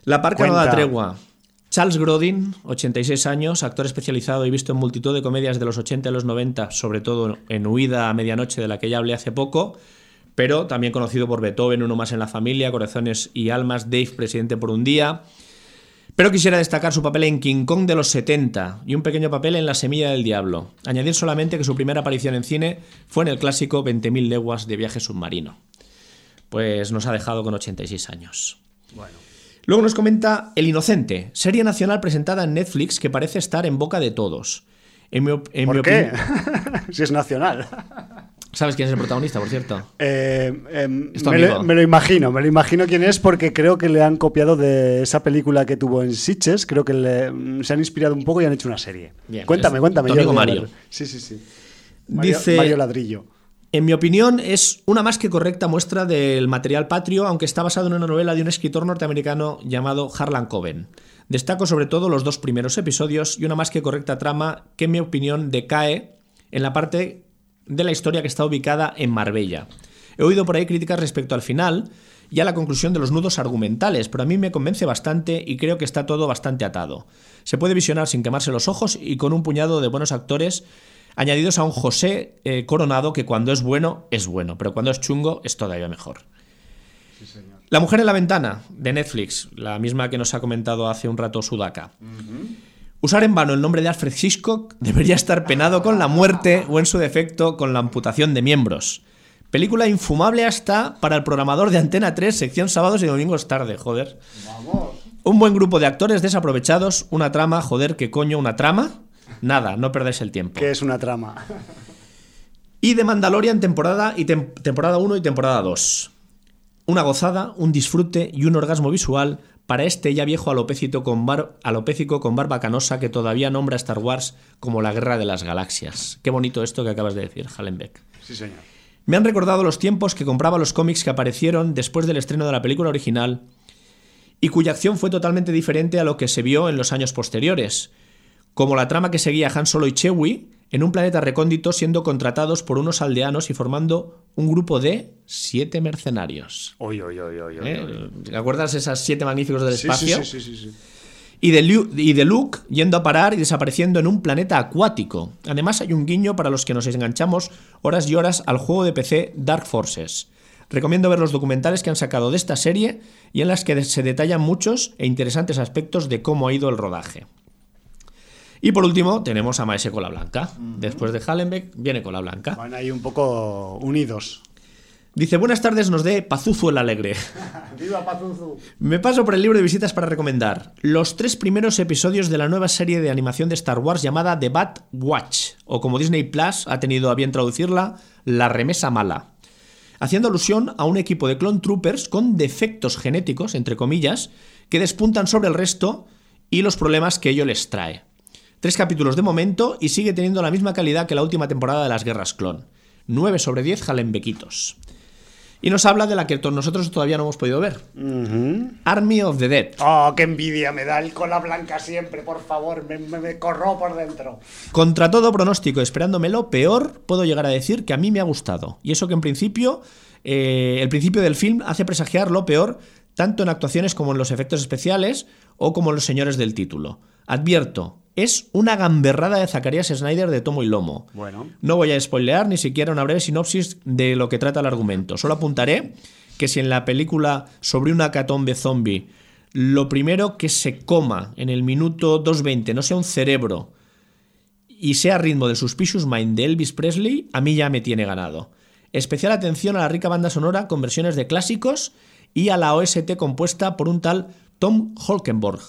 La parca no da tregua. Charles Grodin, 86 años, actor especializado y visto en multitud de comedias de los 80 y los 90, sobre todo en Huida a Medianoche, de la que ya hablé hace poco, pero también conocido por Beethoven, Uno más en la familia, Corazones y Almas, Dave, Presidente por un día. Pero quisiera destacar su papel en King Kong de los 70 y un pequeño papel en La Semilla del Diablo. Añadir solamente que su primera aparición en cine fue en el clásico 20.000 leguas de viaje submarino. Pues nos ha dejado con 86 años. Luego nos comenta El Inocente, serie nacional presentada en Netflix que parece estar en boca de todos. En mi op- en mi ¿Por qué? si es nacional. ¿Sabes quién es el protagonista, por cierto? Eh, em, me, lo, me lo imagino, me lo imagino quién es porque creo que le han copiado de esa película que tuvo en Sitges, creo que le- mm, se han inspirado un poco y han hecho una serie. Bien, cuéntame, cuéntame. tu amigo Mario. Sí, sí, sí. Mario, Dice- Mario Ladrillo. En mi opinión, es una más que correcta muestra del material patrio, aunque está basado en una novela de un escritor norteamericano llamado Harlan Coben. Destaco sobre todo los dos primeros episodios y una más que correcta trama que, en mi opinión, decae en la parte de la historia que está ubicada en Marbella. He oído por ahí críticas respecto al final y a la conclusión de los nudos argumentales, pero a mí me convence bastante y creo que está todo bastante atado. Se puede visionar sin quemarse los ojos y con un puñado de buenos actores añadidos a un José eh, Coronado que cuando es bueno es bueno, pero cuando es chungo es todavía mejor. La mujer en la ventana de Netflix, la misma que nos ha comentado hace un rato Sudaka. Usar en vano el nombre de Alfred Hitchcock debería estar penado con la muerte o en su defecto con la amputación de miembros. Película infumable hasta para el programador de Antena 3, sección sábados y domingos tarde, joder. Un buen grupo de actores desaprovechados, una trama, joder, ¿qué coño? ¿Una trama? Nada, no perdáis el tiempo. Que es una trama. Y de Mandalorian temporada, y tem- temporada 1 y temporada 2. Una gozada, un disfrute y un orgasmo visual para este ya viejo alopécito con bar- alopécico con barba canosa que todavía nombra a Star Wars como la guerra de las galaxias. Qué bonito esto que acabas de decir, Hallenbeck. Sí, señor. Me han recordado los tiempos que compraba los cómics que aparecieron después del estreno de la película original y cuya acción fue totalmente diferente a lo que se vio en los años posteriores, como la trama que seguía Han Solo y Chewie en un planeta recóndito siendo contratados por unos aldeanos y formando un grupo de siete mercenarios. Oy, oy, oy, ¿Eh? ¿Te acuerdas esas siete magníficos del Sí, sí, espacio? sí, sí, sí, sí. Y de, Lu- y de Luke yendo a parar y desapareciendo en un planeta acuático. Además hay un guiño para los que nos enganchamos horas y horas al juego de PC Dark Forces. Recomiendo ver los documentales que han sacado de esta serie y en las que se detallan muchos e interesantes aspectos de cómo ha ido el rodaje. Y por último tenemos a Maese Cola Blanca. Después de Hallenbeck viene Cola Blanca. Van ahí un poco unidos. Dice, buenas tardes, nos dé Pazuzu el Alegre. ¡Viva Pazuzu! Me paso por el libro de visitas para recomendar los tres primeros episodios de la nueva serie de animación de Star Wars llamada The Bad Watch, o como Disney Plus ha tenido a bien traducirla, La Remesa Mala. Haciendo alusión a un equipo de clone troopers con defectos genéticos, entre comillas, que despuntan sobre el resto y los problemas que ello les trae. Tres capítulos de momento y sigue teniendo la misma calidad que la última temporada de las Guerras Clon. 9 sobre 10 jalenbequitos. Y nos habla de la que nosotros todavía no hemos podido ver. Army of the Dead. ¡Oh, qué envidia me da el cola blanca siempre! Por favor, me, me, me corro por dentro. Contra todo pronóstico, esperándome lo peor, puedo llegar a decir que a mí me ha gustado. Y eso que en principio, eh, el principio del film hace presagiar lo peor, tanto en actuaciones como en los efectos especiales o como en los señores del título. Advierto, es una gamberrada de Zacarías Snyder de tomo y lomo. Bueno. No voy a spoilear ni siquiera una breve sinopsis de lo que trata el argumento. Solo apuntaré que si en la película sobre una catombe zombie lo primero que se coma en el minuto 2.20 no sea un cerebro y sea ritmo del Suspicious Mind de Elvis Presley, a mí ya me tiene ganado. Especial atención a la rica banda sonora con versiones de clásicos y a la OST compuesta por un tal Tom Holkenborg,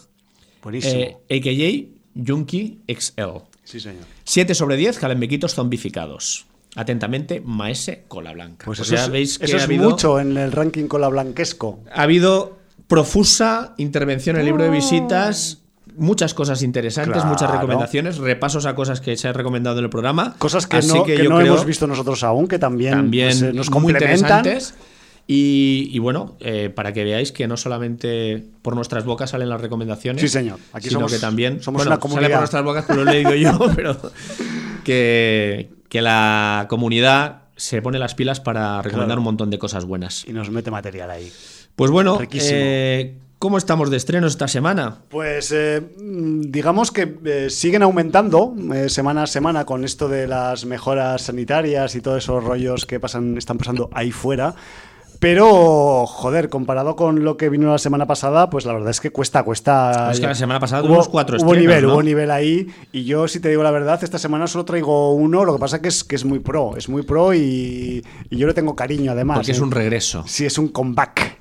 Buenísimo. eh, a.k.a. Junkie XL. sí, señor. 7 sobre 10 jalembequitos zombificados. Atentamente, Maese Cola Blanca. Pues O eso, sea, veis que eso ha es habido, mucho en el ranking cola blanquesco. ha habido profusa intervención en el libro de visitas, muchas cosas interesantes, Claro. muchas recomendaciones, repasos a cosas que se ha recomendado en el programa. Cosas que Así no, que yo no creo hemos visto nosotros aún, que también, también pues, eh, nos muy complementan. interesantes. Y, y bueno, eh, para que veáis que no solamente por nuestras bocas salen las recomendaciones, Sí, señor. Aquí sino somos- que también somos bueno, una sale comunidad. por nuestras bocas, pues lo he leído yo, pero que, que la comunidad se pone las pilas para recomendar Claro. un montón de cosas buenas. Y nos mete material ahí. Pues bueno, eh, ¿cómo estamos de estrenos esta semana? Pues eh, digamos que eh, siguen aumentando eh, semana a semana con esto de las mejoras sanitarias y todos esos rollos que pasan, están pasando ahí fuera. Pero, joder, comparado con lo que vino la semana pasada, pues la verdad es que cuesta, cuesta. Es que la semana pasada hubo, tuvimos cuatro Hubo nivel, ¿no? hubo nivel ahí. Y yo, si te digo la verdad, esta semana solo traigo uno. Lo que pasa que es que es muy pro, es muy pro y, y yo le tengo cariño además. Porque es ¿eh? un regreso. Sí, es un comeback.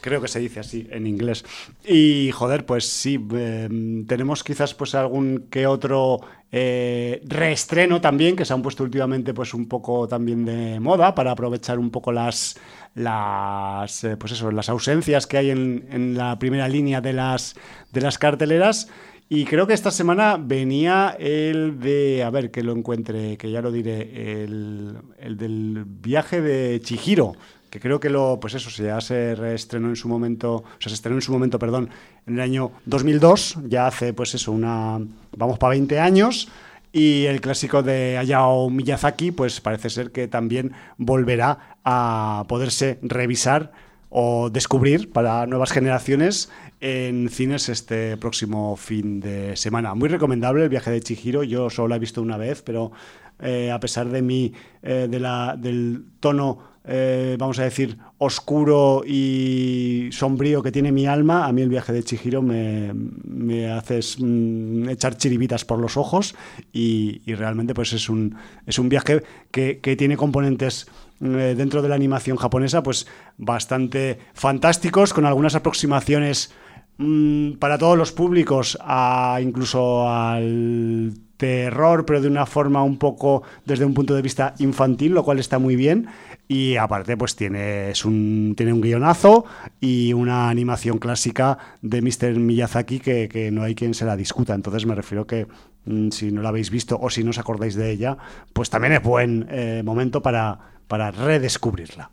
Creo que se dice así en inglés. Y joder, pues sí, eh, tenemos quizás pues algún que otro eh, reestreno también, que se han puesto últimamente pues un poco también de moda para aprovechar un poco las las eh, pues eso, las ausencias que hay en, en la primera línea de las de las carteleras. Y creo que esta semana venía el de, a ver que lo encuentre, que ya lo diré, el, el del viaje de Chihiro, que creo que lo, pues eso, ya se reestrenó en su momento, o sea, se estrenó en su momento, perdón, en el año 2002, ya hace pues eso, una, vamos para 20 años, y el clásico de Hayao Miyazaki, pues parece ser que también volverá a poderse revisar o descubrir para nuevas generaciones en cines este próximo fin de semana. Muy recomendable el viaje de Chihiro, yo solo la he visto una vez, pero eh, a pesar de mi, eh, de la, del tono, eh, vamos a decir, oscuro y sombrío que tiene mi alma, a mí el viaje de Chihiro me, me hace mm, echar chiribitas por los ojos y, realmente pues es un, es un viaje que, que tiene componentes eh, dentro de la animación japonesa pues bastante fantásticos, con algunas aproximaciones mm, para todos los públicos, incluso al terror, pero de una forma un poco desde un punto de vista infantil, lo cual está muy bien. Y aparte, pues tiene, es un, tiene un guionazo y una animación clásica de Mr. Miyazaki que, que no hay quien se la discuta. Entonces me refiero que mm, si no la habéis visto o si no os acordáis de ella, pues también es buen eh, momento para, para redescubrirla.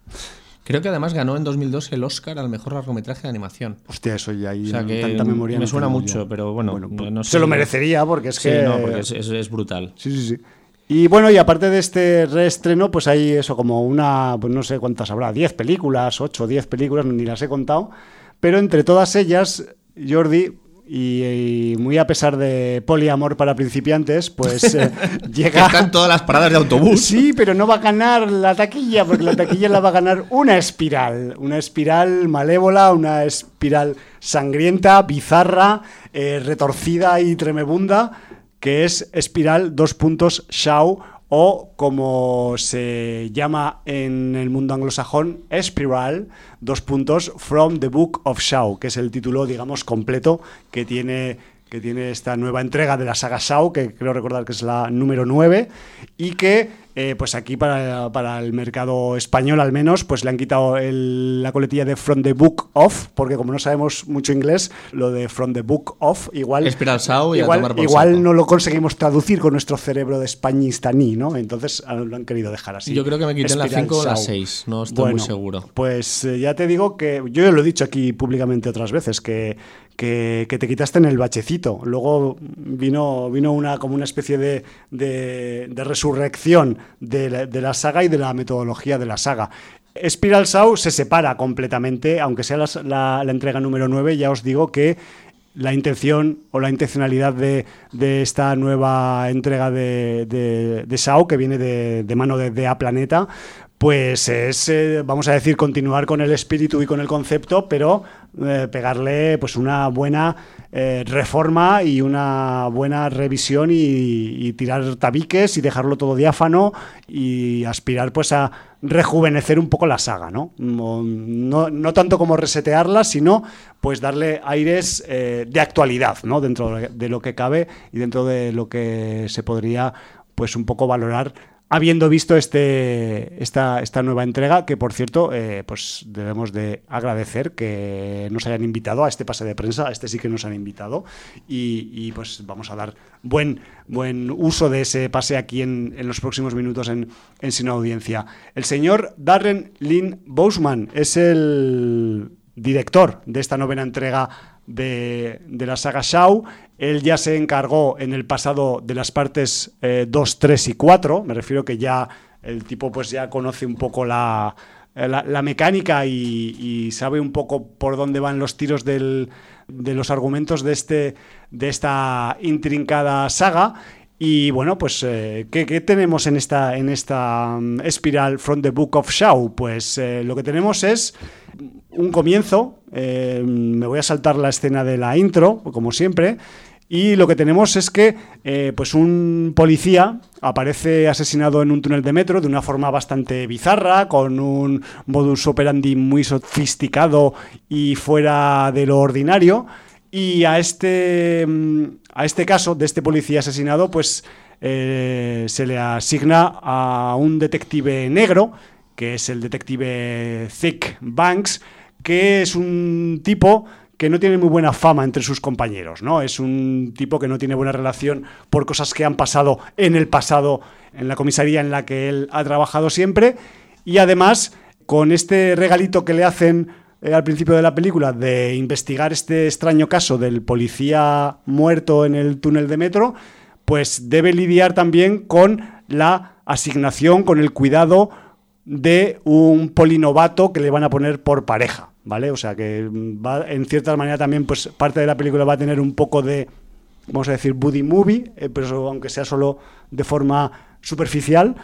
Creo que además ganó en 2002 el Oscar al mejor largometraje de animación. Hostia, eso ya ahí O sea que tanta memoria. me no suena mucho, yo. pero bueno, pues no se sé. lo merecería porque es Sí, que. no, porque es, es- es brutal. Sí, sí, sí. Y bueno, y aparte de este reestreno, pues hay eso, como una, pues no sé cuántas habrá, 10 películas, 8 o 10 películas, ni las he contado. Pero entre todas ellas, Jordi, y, y muy a pesar de poliamor para principiantes, pues eh, llega. están todas las paradas de autobús. Sí, pero no va a ganar la taquilla, porque la taquilla la va a ganar una espiral. Una espiral malévola, una espiral sangrienta, bizarra, eh, retorcida y tremebunda, que es Espiral dos puntos Shao o como se llama en el mundo anglosajón, Espiral, dos puntos, From the Book of Shao, que es el título, digamos, completo que tiene que tiene esta nueva entrega de la saga Shao, que creo recordar que es la número 9, y que eh, pues aquí para, el mercado español al menos, pues le han quitado la coletilla de From the Book Of, porque como no sabemos mucho inglés, lo de From the Book Of igual... Shao y igual, a tomar igual no lo conseguimos traducir con nuestro cerebro de españistaní, ¿no? Entonces ah, lo han querido dejar así. Yo creo que me quité la 5 o la 6, no estoy muy seguro. Pues eh, ya te digo que yo lo he dicho aquí públicamente otras veces, que que, te quitaste en el bachecito. Luego vino, vino una, como una especie de, de, resurrección de la, de saga y de la metodología de la saga. Spiral Sau se separa completamente, aunque sea la, entrega número 9, ya os digo que la intención o la intencionalidad de, de esta nueva entrega de, de, de que viene de, mano de, A Planeta, pues es, eh, vamos a decir, continuar con el espíritu y con el concepto, pero eh, pegarle pues una buena eh, reforma y una buena revisión y, tirar tabiques y dejarlo todo diáfano y aspirar pues a rejuvenecer un poco la saga, ¿no? No, tanto como resetearla, sino pues darle aires de actualidad, ¿no? Dentro de lo que cabe y dentro de lo que se podría pues un poco valorar habiendo visto este, esta, esta nueva entrega, que por cierto, eh, pues debemos de agradecer que nos hayan invitado a este pase de prensa, a este sí que nos han invitado, y, pues vamos a dar buen, buen uso de ese pase aquí en, los próximos minutos en, en Sin Audiencia. El señor Darren Lynn Boseman es el director de esta novena entrega de, de la saga Shaw él ya se encargó en el pasado de las partes 2, eh, 3 y 4. Me refiero que ya el tipo pues ya conoce un poco la, la, mecánica y, sabe un poco por dónde van los tiros del, de los argumentos de, este, de esta intrincada saga. Y bueno, pues, eh, ¿qué, tenemos en esta, en esta um, espiral from the Book of Shaw? Pues eh, lo que tenemos es un comienzo. me voy a saltar la escena de la intro, como siempre. Y lo que tenemos es que eh, pues un policía aparece asesinado en un túnel de metro de una forma bastante bizarra, con un modus operandi muy sofisticado y fuera de lo ordinario. Y a este, mm, a este caso de este policía asesinado, pues eh, se le asigna a un detective negro, que es el detective Thick Banks, que es un tipo que no tiene muy buena fama entre sus compañeros, ¿no? Es un tipo que no tiene buena relación por cosas que han pasado en el pasado en la comisaría en la que él ha trabajado siempre y además con este regalito que le hacen eh, al principio de la película de investigar este extraño caso del policía muerto en el túnel de metro, pues debe lidiar también con la asignación, con el cuidado de un polinovato que le van a poner por pareja. ¿Vale? O sea que va, en cierta manera también, pues parte de la película va a tener un poco de, vamos a decir, buddy movie, eh, pero aunque sea solo de forma superficial.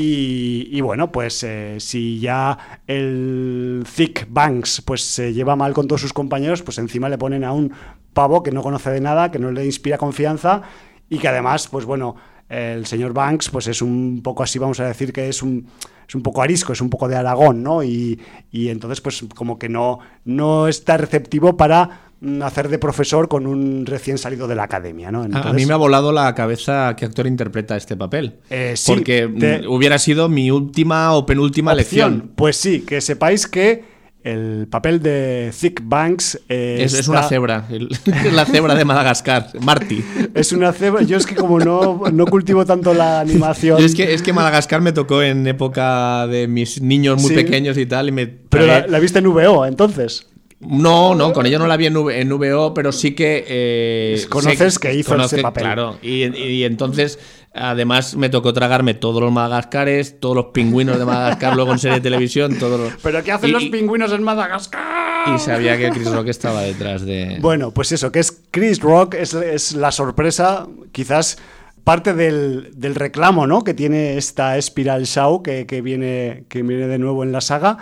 Y, bueno, pues eh, si ya el Thick Banks pues se lleva mal con todos sus compañeros, pues encima le ponen a un pavo que no conoce de nada, que no le inspira confianza y que además, pues bueno, el señor Banks pues es un poco así, vamos a decir que es un es un poco arisco, es un poco de Aragón, ¿no? Y, entonces, pues como que no, no está receptivo para mm, hacer de profesor con un recién salido de la academia, ¿no? a mí me ha volado la cabeza qué actor interpreta este papel. Eh, sí, porque mm, hubiera sido mi última o penúltima lección. Pues sí, que sepáis que el papel de Thick Banks es, una cebra, es la cebra de Madagascar, Marty. Es una cebra. Yo es que como no, no cultivo tanto la animación. Es que, es que Madagascar me tocó en época de mis niños muy pequeños y tal. Y me Pero la, viste en VO entonces. No, no, con ella no la vi en, VO, pero sí que. Eh, Conoces que hizo ese papel. Claro, y, y entonces Además, me tocó tragarme todos los Madagascares, todos los pingüinos de Madagascar, luego en serie de televisión, todos ¿Pero qué hacen los pingüinos en Madagascar? Y sabía que Chris Rock estaba detrás de... Bueno, pues eso, que es Chris Rock, es, la sorpresa, quizás parte del, reclamo ¿no? que tiene esta Spiral Show que, viene, que viene de nuevo en la saga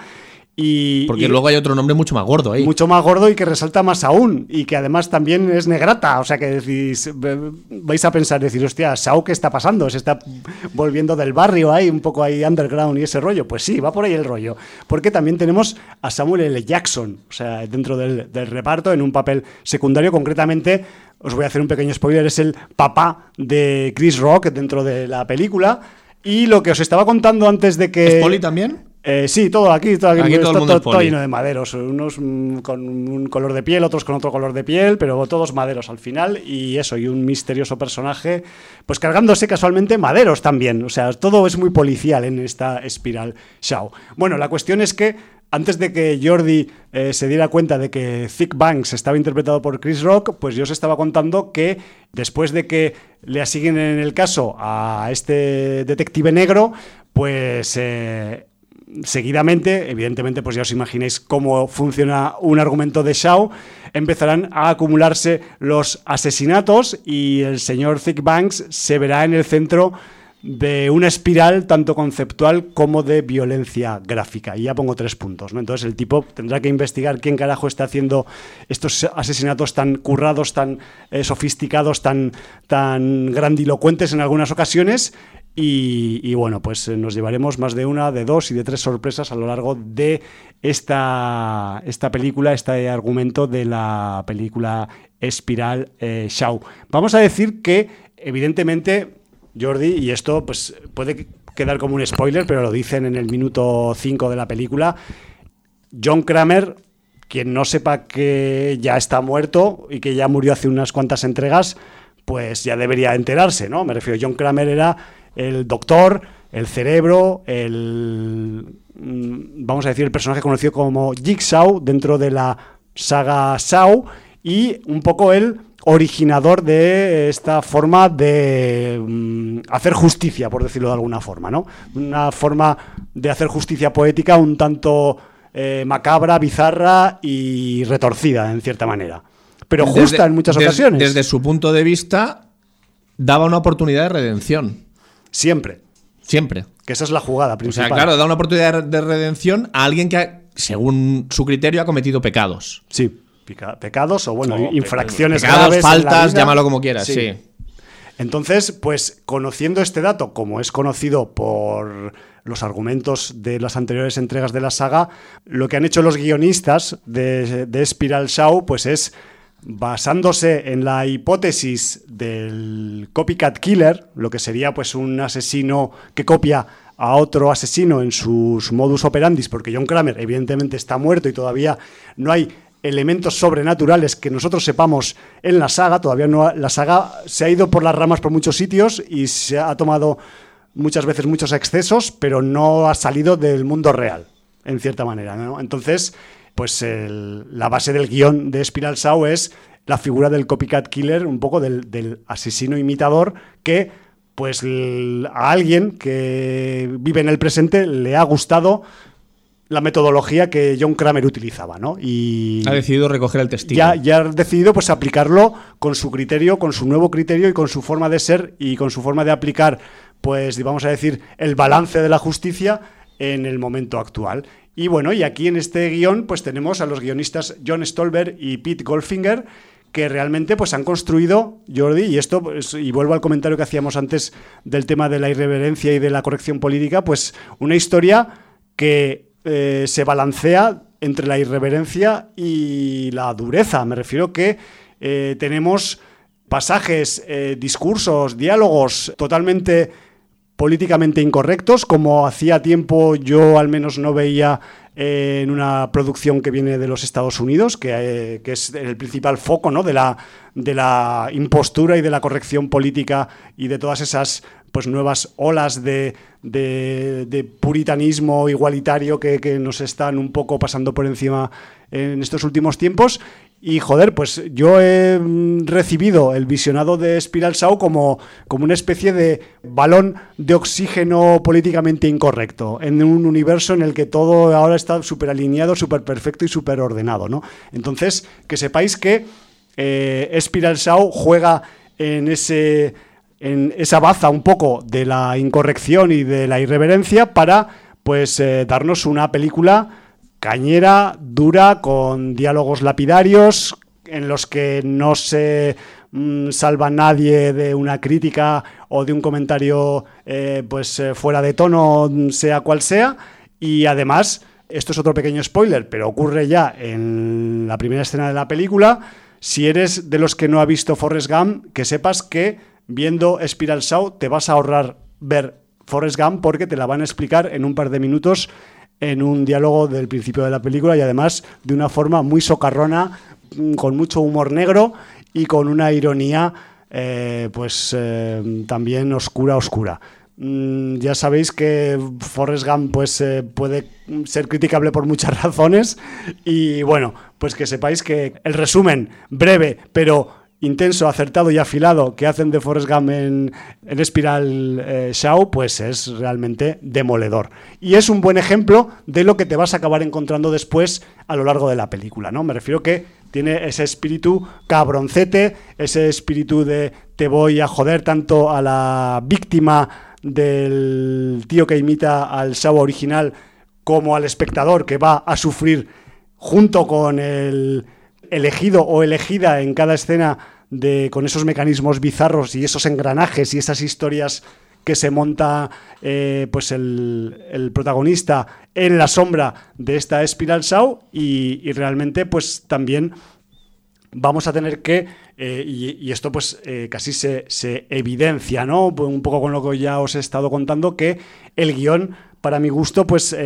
Y, Porque y- luego hay otro nombre mucho más gordo ahí. mucho más gordo y que resalta más aún y que además también es negrata, o sea que decís, vais a pensar, decir, hostia, Shao, ¿qué está pasando? Se está volviendo del barrio ahí, un poco ahí underground y ese rollo. Pues sí, va por ahí el rollo. Porque también tenemos a Samuel L. Jackson, o sea, dentro del, del reparto, en un papel secundario, concretamente, os voy a hacer un pequeño spoiler, es el papá de Chris Rock dentro de la película. Y lo que os estaba contando antes de que... ¿Es Poli también? Eh, sí, todo aquí, todo aquí, Aquí todo el mundo todo lleno de maderos, unos mm, con un color de piel, otros con otro color de piel, pero todos maderos al final. Y eso, y un misterioso personaje, pues cargándose casualmente maderos también, o sea, todo es muy policial en esta espiral Shao. Bueno, la cuestión es que antes de que Jordi eh, se diera cuenta de que Thick Banks estaba interpretado por Chris Rock, pues yo os estaba contando que después de que le asignen en el caso a este detective negro, pues eh, seguidamente, evidentemente, pues ya os imagináis cómo funciona un argumento de Shaw, empezarán a acumularse los asesinatos y el señor Thick Banks se verá en el centro de una espiral tanto conceptual como de violencia gráfica. Y ya pongo tres puntos. ¿no? Entonces el tipo tendrá que investigar quién carajo está haciendo estos asesinatos tan currados, tan eh, sofisticados, tan, tan grandilocuentes en algunas ocasiones. Y, bueno, pues eh, nos llevaremos más de una, de dos y de tres sorpresas a lo largo de esta, esta película, este argumento de la película Espiral eh, Shaw. Vamos a decir que, evidentemente, Jordi, y esto pues puede quedar como un spoiler, pero lo dicen en el minuto 5 de la película, John Kramer, quien no sepa que ya está muerto y que ya murió hace unas cuantas entregas, pues ya debería enterarse, ¿no? Me refiero, John Kramer era el doctor, el cerebro, el mm, vamos a decir el personaje conocido como Jigsaw dentro de la saga Saw y un poco el originador de esta forma de mm, hacer justicia, por decirlo de alguna forma, ¿no? Una forma de hacer justicia poética un tanto eh, macabra, bizarra y retorcida, en cierta manera. Pero justa Desde- en muchas ocasiones. Desde su punto de vista, daba una oportunidad de redención. Siempre. Siempre. Que esa es la jugada O principal. sea, claro, da una oportunidad de redención a alguien que, ha- según su criterio, ha cometido pecados. Sí. Pecados o, bueno, O infracciones pecados, graves en la faltas, vida. llámalo como quieras, sí. Entonces, pues conociendo este dato, como es conocido por los argumentos de las anteriores entregas de la saga, lo que han hecho los guionistas de, de Spiral Shaw, pues es basándose en la hipótesis del copycat killer, lo que sería pues un asesino que copia a otro asesino en sus modus operandis, porque John Kramer evidentemente está muerto y todavía no hay elementos sobrenaturales que nosotros sepamos en la saga. Todavía no la saga se ha ido por las ramas por muchos sitios y se ha tomado muchas veces muchos excesos, pero no ha salido del mundo real, en cierta manera. Entonces, pues el- la base del guion de Spiral Shaw es la figura del copycat killer, un poco del, del asesino imitador que pues a alguien que vive en el presente le ha gustado la metodología que John Kramer utilizaba, ¿no? Y Ha decidido recoger el testigo. ya, ya ha decidido pues aplicarlo con su criterio, con su nuevo criterio y con su forma de ser y con su forma de aplicar, pues vamos a decir, el balance de la justicia en el momento actual. Y bueno, y aquí en este guion pues tenemos a los guionistas John Stolberg y Pete Goldfinger que realmente pues han construido Jordi y esto pues, y vuelvo al comentario que hacíamos antes del tema de la irreverencia y de la corrección política pues una historia que eh, se balancea entre la irreverencia y la dureza. Me refiero que eh, tenemos pasajes, eh, discursos, diálogos totalmente políticamente incorrectos, como hacía tiempo yo al menos no veía eh, en una producción que viene de los Estados Unidos, que, eh, que es el principal foco ¿no? de, la, de la impostura y de la corrección política y de todas esas pues nuevas olas de, puritanismo igualitario que nos están un poco pasando por encima en estos últimos tiempos. Y joder, pues yo he mm, recibido el visionado de Spiral Shaw como, como una especie de balón de oxígeno políticamente incorrecto, en un universo en el que todo ahora está súper alineado, súper perfecto y súper ordenado, ¿no? Entonces, que sepáis que eh, Spiral Shaw juega en ese en esa baza un poco de la incorrección y de la irreverencia para pues eh, darnos una película cañera, dura, con diálogos lapidarios, en los que no se mm, salva nadie de una crítica o de un comentario eh, pues eh, fuera de tono, sea cual sea, y además, esto es otro pequeño spoiler, pero ocurre ya en la primera escena de la película, si eres de los que no ha visto Forrest Gump, que sepas que viendo Spiral Show te vas a ahorrar ver Forrest Gump porque te la van a explicar en un par de minutos en un diálogo del principio de la película y además de una forma muy socarrona, mm, con mucho humor negro y con una ironía eh, pues eh, también oscura, oscura. Mm, ya sabéis que Forrest Gump pues, eh, puede ser criticable por muchas razones y bueno, pues que sepáis que el resumen breve pero intenso, acertado y afilado que hacen de Forrest Gump en, en Spiral eh, Show, pues es realmente demoledor. Y es un buen ejemplo de lo que te vas a acabar encontrando después a lo largo de la película, ¿no? Me refiero que tiene ese espíritu cabroncete, ese espíritu de te voy a joder tanto a la víctima del tío que imita al Shaw original como al espectador que va a sufrir junto con el elegido o elegida en cada escena de, con esos mecanismos bizarros y esos engranajes y esas historias que se monta eh, pues el, protagonista en la sombra de esta Spiral Show y, realmente pues también vamos a tener que, eh, y, esto pues eh, casi se, se, evidencia, ¿no? Un poco con lo que ya os he estado contando, que el guion, para mi gusto, pues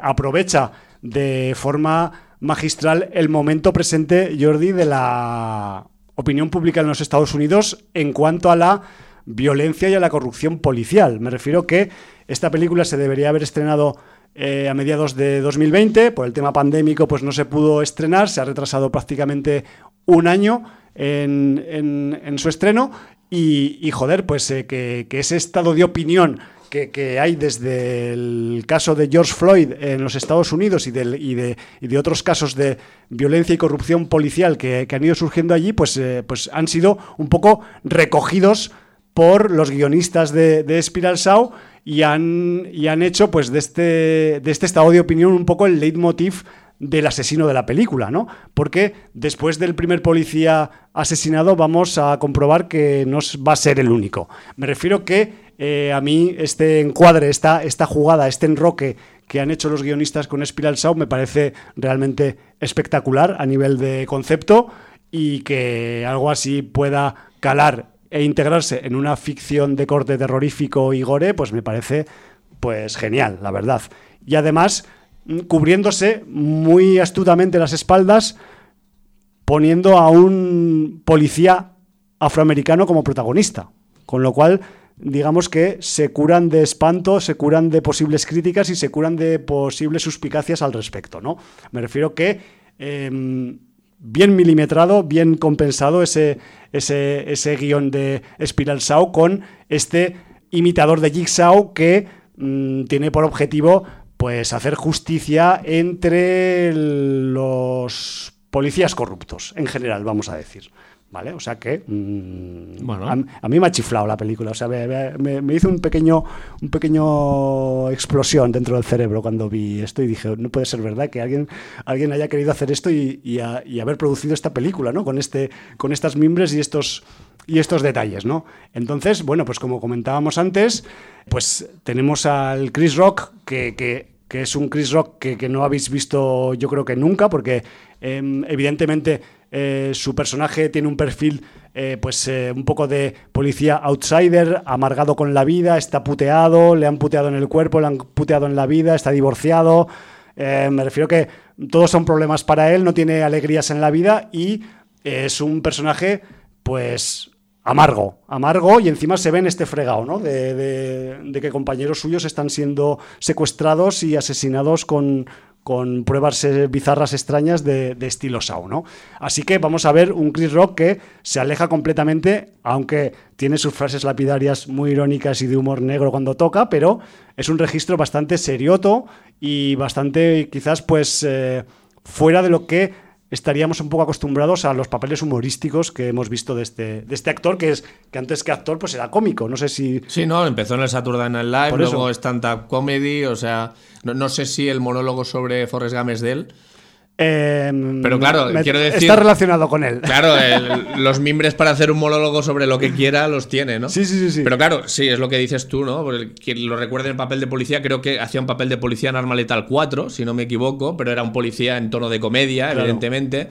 aprovecha de forma magistral el momento presente, Jordi, de la opinión pública en los Estados Unidos en cuanto a la violencia y a la corrupción policial. Me refiero que esta película se debería haber estrenado eh, a mediados de 2020, por el tema pandémico pues no se pudo estrenar, se ha retrasado prácticamente un año en, su estreno. Y, joder, pues eh, que, que ese estado de opinión que, hay desde el caso de George Floyd en los Estados Unidos y, de, otros casos de violencia y corrupción policial que, han ido surgiendo allí, pues, eh, pues han sido un poco recogidos por los guionistas de, de Spiral Show y han, y han hecho pues de este, de este estado de opinión un poco el leitmotiv del asesino de la película, ¿no? Porque después del primer policía asesinado vamos a comprobar que no va a ser el único. Me refiero que eh, a mí este encuadre, esta, esta jugada, este enroque que han hecho los guionistas con Spiral Show me parece realmente espectacular a nivel de concepto y que algo así pueda calar e integrarse en una ficción de corte terrorífico y gore, pues me parece pues genial, la verdad. Y además cubriéndose muy astutamente las espaldas poniendo a un policía afroamericano como protagonista, con lo cual digamos que se curan de espanto, se curan de posibles críticas y se curan de posibles suspicacias al respecto, ¿no? Me refiero que em, bien milimetrado, bien compensado ese, ese, ese guion de Spiral Shaw con este imitador de Jigsaw que mm, tiene por objetivo pues hacer justicia entre los policías corruptos, en general, vamos a decir. ¿Vale? O sea que mm, bueno. a, mí me ha chiflado la película. O sea, me, hizo un pequeño, un pequeño explosión dentro del cerebro cuando vi esto y dije, no puede ser verdad que alguien, alguien haya querido hacer esto y, haber producido esta película, ¿no? Con este, con estas mimbres y estos y estos detalles, ¿no? Entonces, bueno, pues como comentábamos antes, pues tenemos al Chris Rock, que, es un Chris Rock que, no habéis visto yo creo que nunca, porque em, evidentemente eh, su personaje tiene un perfil eh, pues eh, un poco de policía outsider, amargado con la vida, está puteado, le han puteado en el cuerpo, le han puteado en la vida, está divorciado. me refiero que todos son problemas para él, no tiene alegrías en la vida y es un personaje pues amargo, amargo y encima se ve en este fregado, ¿no? de, que compañeros suyos están siendo secuestrados y asesinados con, con pruebas eh, bizarras extrañas de, estilo Shaw, ¿no? Así que vamos a ver un Chris Rock que se aleja completamente, aunque tiene sus frases lapidarias muy irónicas y de humor negro cuando toca, pero es un registro bastante serioto y bastante quizás pues eh, fuera de lo que estaríamos un poco acostumbrados a los papeles humorísticos que hemos visto de este, de este actor, que es que antes que actor pues era cómico. No sé si... Sí, no, empezó en el Saturday Night Live, luego stand-up comedy, o sea, no, no, sé si el monólogo sobre Forrest Gump es de él. Em, pero claro, quiero decir. Está relacionado con él. Claro, los mimbres para hacer un monólogo sobre lo que quiera los tiene, ¿no? Sí, sí, sí. Pero claro, sí, es lo que dices tú, ¿no? quien lo recuerde en el papel de policía, creo que hacía un papel de policía en Arma Letal 4, si no me equivoco, pero era un policía en tono de comedia, evidentemente.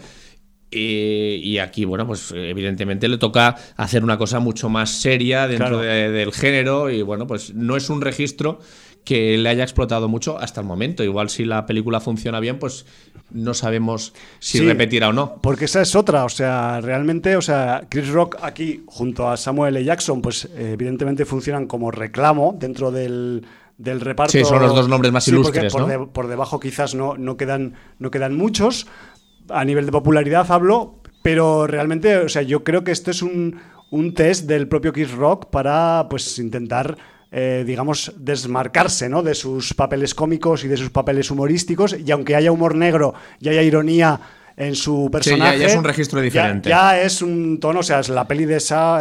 Y, aquí, bueno, pues evidentemente le toca hacer una cosa mucho más seria dentro del género y bueno, pues no es un registro que le haya explotado mucho hasta el momento. Igual si la película funciona bien, pues no sabemos si repetirá o no. Porque esa es otra, o sea, realmente, o sea, Chris Rock aquí junto a Samuel L. Jackson, pues evidentemente funcionan como reclamo dentro del, reparto. Sí, son los dos nombres más ilustres, por, por, debajo quizás no, no, quedan, no quedan muchos. A nivel de popularidad hablo, pero realmente, o sea, yo creo que esto es un, un test del propio Chris Rock para, pues, intentar eh, digamos, desmarcarse ¿no? de sus papeles cómicos y de sus papeles humorísticos. Y aunque haya humor negro y haya ironía en su personaje. ya, es un registro diferente. Ya, es un tono, o sea, es la peli de,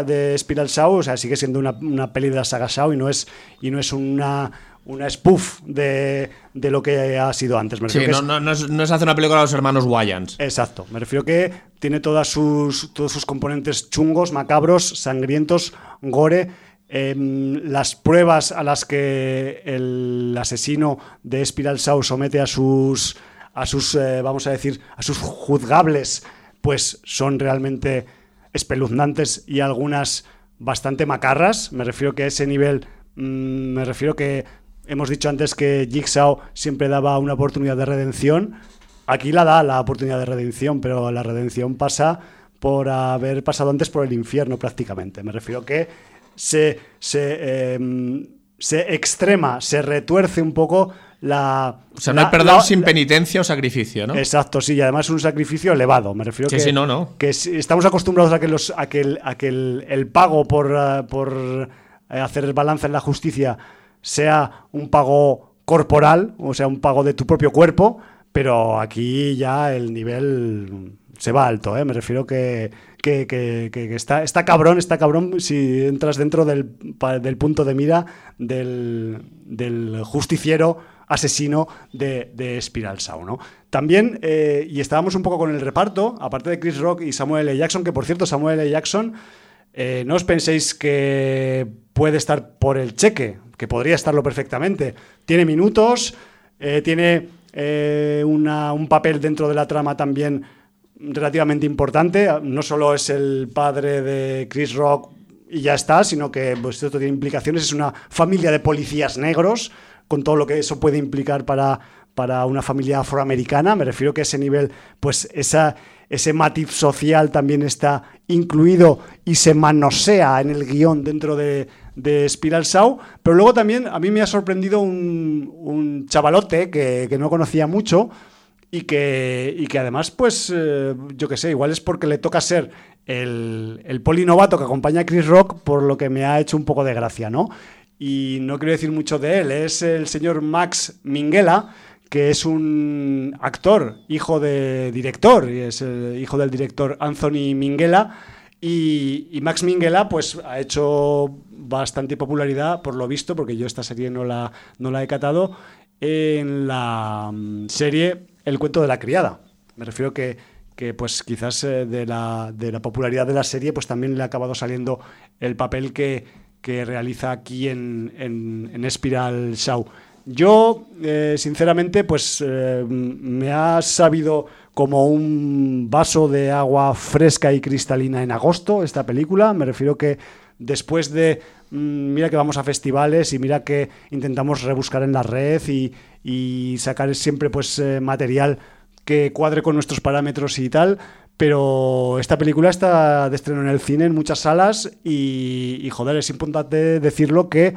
de Spiral Shaw, o sea, sigue siendo una, una, peli de la saga Shaw y no es, y no es una, una spoof de, de, lo que ha sido antes. sí, no, no, no, es, no, es, hacer una película de los hermanos Wayans. Exacto, me refiero que tiene todas sus, todos sus componentes chungos, macabros, sangrientos, gore Em, las pruebas a las que el asesino de Spiral Shaw somete a sus, a sus eh, vamos a decir, a sus juzgables, pues son realmente espeluznantes y algunas bastante macarras. Me refiero que a ese nivel, mm, me refiero que hemos dicho antes que Jigsaw siempre daba una oportunidad de redención. Aquí la da la oportunidad de redención, pero la redención pasa por haber pasado antes por el infierno prácticamente. Me refiero que se, em, se, extrema, se retuerce un poco la. O sea, no hay perdón sin penitencia o sacrificio, ¿no? Exacto, sí, y además es un sacrificio elevado. Me refiero que. Sí, no, no. Que estamos acostumbrados a que, los, a que, el, a que el, pago por, eh, por eh, hacer el balance en la justicia sea un pago corporal, o sea, un pago de tu propio cuerpo, pero aquí ya el nivel se va alto, ¿eh? Me refiero que que, está, está cabrón, está cabrón si entras dentro del, del punto de mira del, del justiciero asesino de, de Spiral Shaw, ¿no? También, eh, y estábamos un poco con el reparto, aparte de Chris Rock y Samuel L. Jackson, que por cierto, Samuel L. Jackson, eh, no os penséis que puede estar por el cheque, que podría estarlo perfectamente. Tiene minutos, tiene una, un papel dentro de la trama también relativamente importante. No solo es el padre de Chris Rock y ya está, sino que pues, esto tiene implicaciones. Es una familia de policías negros, con todo lo que eso puede implicar para, para una familia afroamericana. Me refiero que ese nivel, pues esa, ese matiz social también está incluido y se manosea en el guion dentro de, de Spiral Shaw. Pero luego también a mí me ha sorprendido un, un chavalote que, que no conocía mucho y que, y que además, pues, eh, yo qué sé, igual es porque le toca ser el, el polinovato que acompaña a Chris Rock, por lo que me ha hecho un poco de gracia, ¿no? Y no quiero decir mucho de él, es el señor Max Minghella, que es un actor, hijo de director, y es el hijo del director Anthony Minghella. Y, Max Minghella, pues, ha hecho bastante popularidad, por lo visto, porque yo esta serie la, no la he catado, en la mm, serie el cuento de la criada. Me refiero que, que pues quizás eh, de, la, de, la, popularidad de la serie pues también le ha acabado saliendo el papel que, que realiza aquí en, en, en Spiral Shaw. Yo, eh, sinceramente, pues eh, me ha sabido como un vaso de agua fresca y cristalina en agosto esta película. Me refiero que después de, mm, mira que vamos a festivales y mira que intentamos rebuscar en la red y, y sacar siempre pues eh, material que cuadre con nuestros parámetros y tal. Pero esta película está de estreno en el cine, en muchas salas, y, joder, es importante decirlo que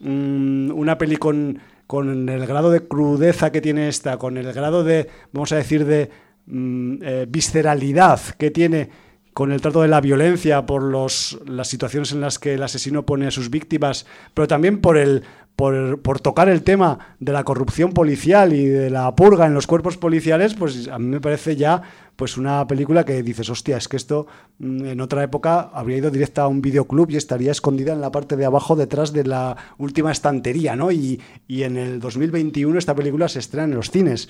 mm, una peli con, con, el grado de crudeza que tiene esta, con el grado de, vamos a decir, de mm, eh, visceralidad que tiene con el trato de la violencia, por los, las situaciones en las que el asesino pone a sus víctimas, pero también por el, por, por, tocar el tema de la corrupción policial y de la purga en los cuerpos policiales, pues a mí me parece ya pues una película que dices, hostia, es que esto mm, en otra época habría ido directa a un videoclub y estaría escondida en la parte de abajo detrás de la última estantería, ¿no? Y, y en el 2021 esta película se estrena en los cines.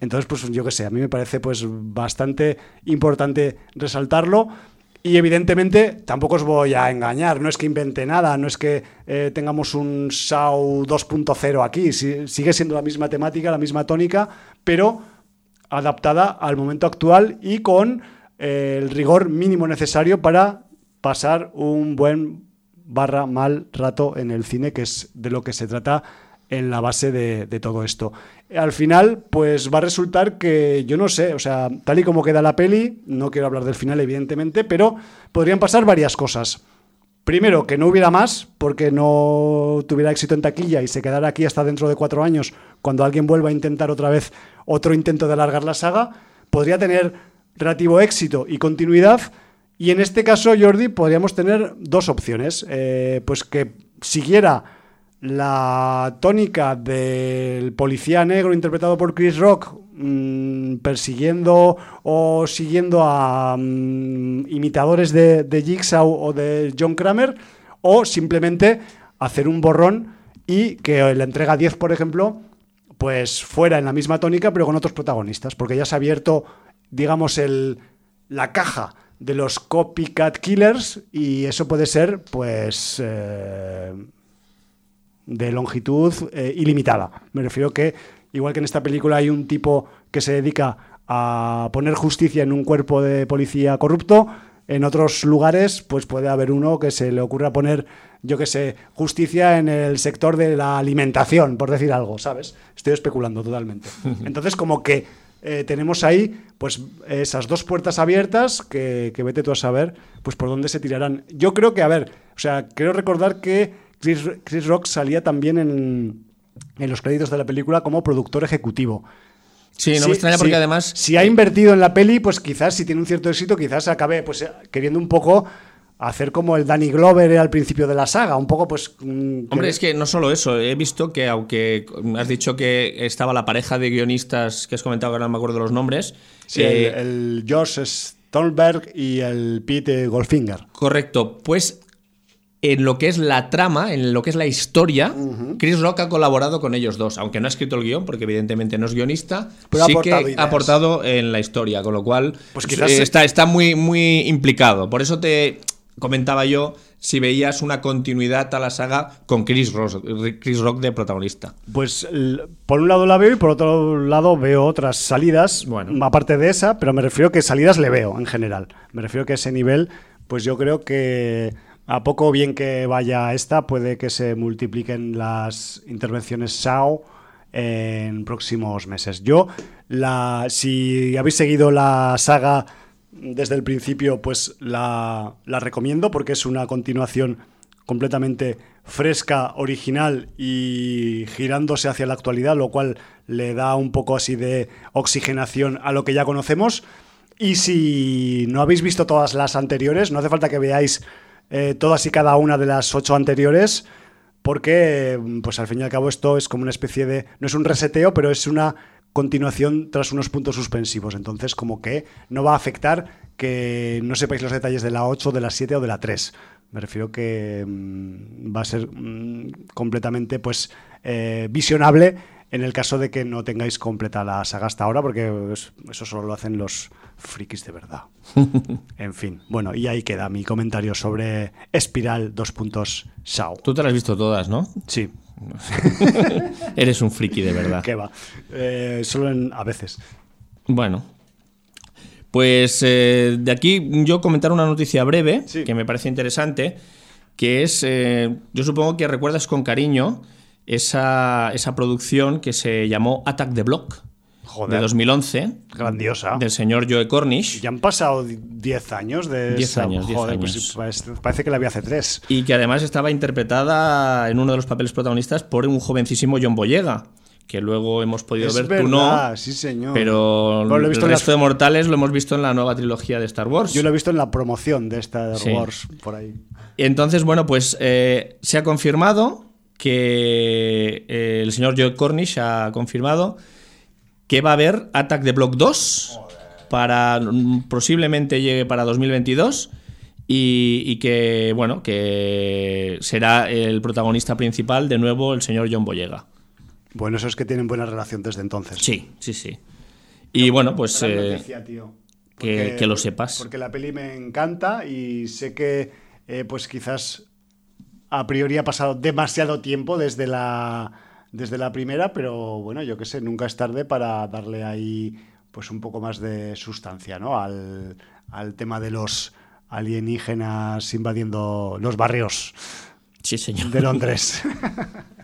Entonces, pues yo qué sé, a mí me parece pues bastante importante resaltarlo. Y evidentemente tampoco os voy a engañar, no es que invente nada, no es que eh, tengamos un SAU 2.0 aquí, sigue siendo la misma temática, la misma tónica, pero adaptada al momento actual y con eh, el rigor mínimo necesario para pasar un buen barra mal rato en el cine, que es de lo que se trata en la base de, todo esto. Al final, pues va a resultar que, yo no sé, o sea, tal y como queda la peli, no quiero hablar del final, evidentemente, pero podrían pasar varias cosas. Primero, que no hubiera más, porque no tuviera éxito en taquilla y se quedara aquí hasta dentro de cuatro años, cuando alguien vuelva a intentar otra vez otro intento de alargar la saga. Podría tener relativo éxito y continuidad. Y en este caso, Jordi, podríamos tener dos opciones. Eh, pues que siguiera la tónica del policía negro interpretado por Chris Rock mmm, persiguiendo o siguiendo a mmm, imitadores de, de, Jigsaw o de John Kramer o simplemente hacer un borrón y que la entrega 10 por ejemplo pues fuera en la misma tónica pero con otros protagonistas porque ya se ha abierto digamos el, la caja de los copycat killers y eso puede ser pues eh, de longitud eh, ilimitada. Me refiero que, igual que en esta película hay un tipo que se dedica a poner justicia en un cuerpo de policía corrupto, en otros lugares pues puede haber uno que se le ocurra poner, yo que sé, justicia en el sector de la alimentación, por decir algo, ¿sabes? Estoy especulando totalmente. Entonces, como que eh, tenemos ahí pues esas dos puertas abiertas que, que vete tú a saber pues por dónde se tirarán. Yo creo que, a ver, o sea, quiero recordar que Chris, Chris Rock salía también en, en, los créditos de la película como productor ejecutivo. Sí, no sí, me extraña porque sí, además... Si ha invertido en la peli, pues quizás si tiene un cierto éxito, quizás acabe pues queriendo un poco hacer como el Danny Glover al principio de la saga, un poco pues... Mm, Hombre, es que no solo eso, he visto que aunque has dicho que estaba la pareja de guionistas que has comentado, que ahora no me acuerdo de los nombres... Sí, eh, el, el Josh Stolberg y el Pete Goldfinger. Correcto, pues en lo que es la trama, en lo que es la historia, uh -huh. Chris Rock ha colaborado con ellos dos, aunque no ha escrito el guion, porque evidentemente no es guionista, Pero sí ha que ideas. ha aportado en la historia, con lo cual Pues quizás eh, se- está, está muy, muy implicado. Por eso te comentaba yo si veías una continuidad a la saga con Chris Rock, Chris Rock de protagonista. Pues por un lado la veo y por otro lado veo otras salidas, Bueno. aparte de esa, pero me refiero que salidas le veo en general. Me refiero que ese nivel, pues yo creo que a poco bien que vaya esta, puede que se multipliquen las intervenciones SAO en próximos meses. Yo, si habéis seguido la saga desde el principio, pues la recomiendo porque es una continuación completamente fresca, original y girándose hacia la actualidad, lo cual le da un poco así de oxigenación a lo que ya conocemos. Y si no habéis visto todas las anteriores, no hace falta que veáis eh, todas y cada una de las ocho anteriores, porque pues al fin y al cabo esto es como una especie de, no es un reseteo, pero es una continuación tras unos puntos suspensivos. Entonces como que no va a afectar que no sepáis los detalles de la 8, de la 7 o de la 3. Me refiero que mmm, va a ser mmm, completamente pues eh, visionable en el caso de que no tengáis completa la saga hasta ahora, porque es- eso solo lo hacen los frikis de verdad. en fin, bueno, y ahí queda mi comentario sobre Espiral 2 puntos Shao. Tú te las has visto todas, ¿no? Sí, Eres un friki de verdad. que va. Eh, solo en, a veces. Bueno. Pues eh, de aquí yo comentar una noticia breve Sí. que me parece interesante, que es, eh, yo supongo que recuerdas con cariño esa, esa producción que se llamó Attack the Block Joder. de 2011 Grandiosa. del señor Joe Cornish Ya han pasado 10 años de... 10 esa- años, 10 Joder, pues años. parece, parece que la vi hace 3. y que además estaba interpretada en uno de los papeles protagonistas por un jovencísimo John Boyega, que luego hemos podido Es ver, verdad, tú no, sí señor. pero lo he visto el en resto las- de mortales lo hemos visto en la nueva trilogía de Star Wars. Yo lo he visto en la promoción de Star Sí. Wars, por ahí. Entonces, bueno, pues eh, se ha confirmado que eh, el señor Joe Cornish ha confirmado que va a haber Attack the Block 2 para posiblemente llegue para 2022 y, y que bueno que será el protagonista principal de nuevo el señor John Boyega. Bueno, eso es que tienen buena relación desde entonces. Sí, sí, sí. Y bueno, pues eh, noticia, tío. que- que lo sepas. Porque la peli me encanta y sé que, eh, pues quizás a priori ha pasado demasiado tiempo desde la, desde la primera, pero bueno, yo qué sé, nunca es tarde para darle ahí pues un poco más de sustancia, ¿no? Al, al tema de los alienígenas invadiendo los barrios sí, señor. de Londres.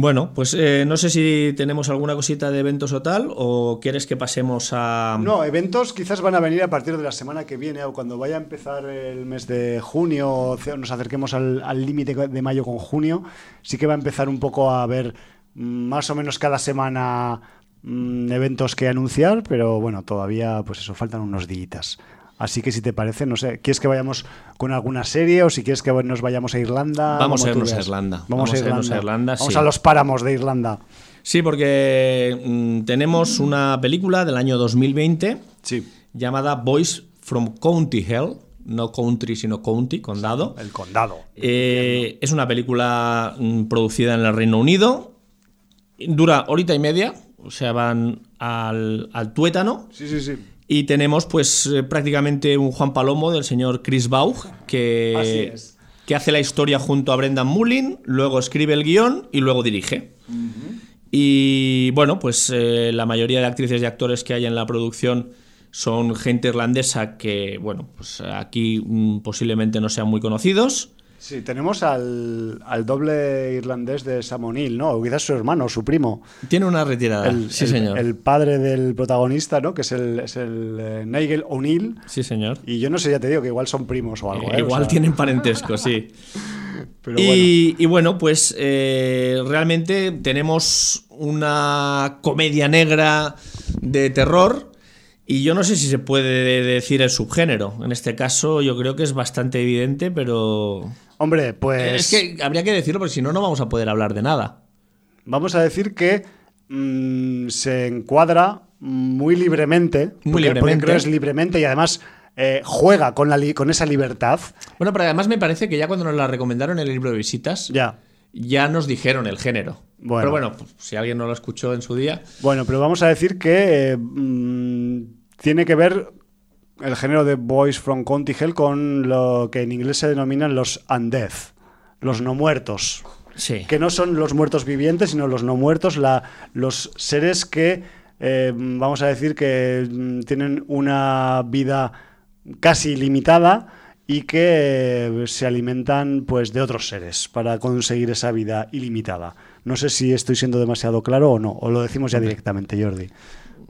Bueno, pues eh, no sé si tenemos alguna cosita de eventos o tal, o quieres que pasemos a... No, eventos quizás van a venir a partir de la semana que viene o cuando vaya a empezar el mes de junio o nos acerquemos al límite de mayo con junio, sí que va a empezar un poco a haber mm, más o menos cada semana mm, eventos que anunciar, pero bueno, todavía pues eso, faltan unos días. Así que si te parece, no sé, ¿quieres que vayamos con alguna serie o si quieres que nos vayamos a Irlanda? Vamos a irnos a. Irlanda. Vamos, a Irlanda. irnos a Irlanda, Vamos a los páramos de Irlanda. Sí, porque mm, tenemos una película del año 2020 Sí. llamada Boys from County Hell, no country sino county, condado. El condado. Eh, es una película mm, producida en el Reino Unido. Dura horita y media, o sea, van al, al tuétano. Sí, sí, sí. Y tenemos, pues, eh, prácticamente un Juan Palomo del señor Chris Baugh, Así que, es. que hace la historia junto a Brendan Mullin, luego escribe el guion y luego dirige. Y bueno, pues eh, la mayoría de actrices y actores que hay en la producción son gente irlandesa que, bueno, pues aquí mm, posiblemente no sean muy conocidos. Sí, tenemos al, al doble irlandés de Sam O'Neill, ¿no? O quizás su hermano, su primo. Tiene una retirada. El, sí, el- señor. el padre del protagonista, ¿no? Que es el, es el eh, Nigel O'Neill. Sí, señor. Y yo no sé, ya te digo, que igual son primos o algo. Eh, ¿eh? O igual sea, tienen parentesco, sí. pero bueno. y, y bueno, pues eh, realmente tenemos una comedia negra de terror. Y yo no sé si se puede decir el subgénero. En este caso, yo creo que es bastante evidente, pero. Hombre, pues. Es que habría que decirlo, porque si no, no vamos a poder hablar de nada. Vamos a decir que mm, se encuadra muy libremente. Muy libremente. Creo es libremente y además eh, juega con, la con esa libertad. Bueno, pero además me parece que ya cuando nos la recomendaron en el libro de visitas, Ya. ya nos dijeron el género. Bueno. Pero bueno, pues, si alguien no lo escuchó en su día. Bueno, pero vamos a decir que eh, mm, tiene que ver el género de Boys from County Hell con lo que en inglés se denominan los undead, los no muertos. Sí. Que no son los muertos vivientes, sino los no muertos, la- los seres que, eh, vamos a decir, que mm, tienen una vida casi ilimitada y que eh, se alimentan pues de otros seres para conseguir esa vida ilimitada. No sé si estoy siendo demasiado claro o no, o lo decimos ya directamente, Jordi.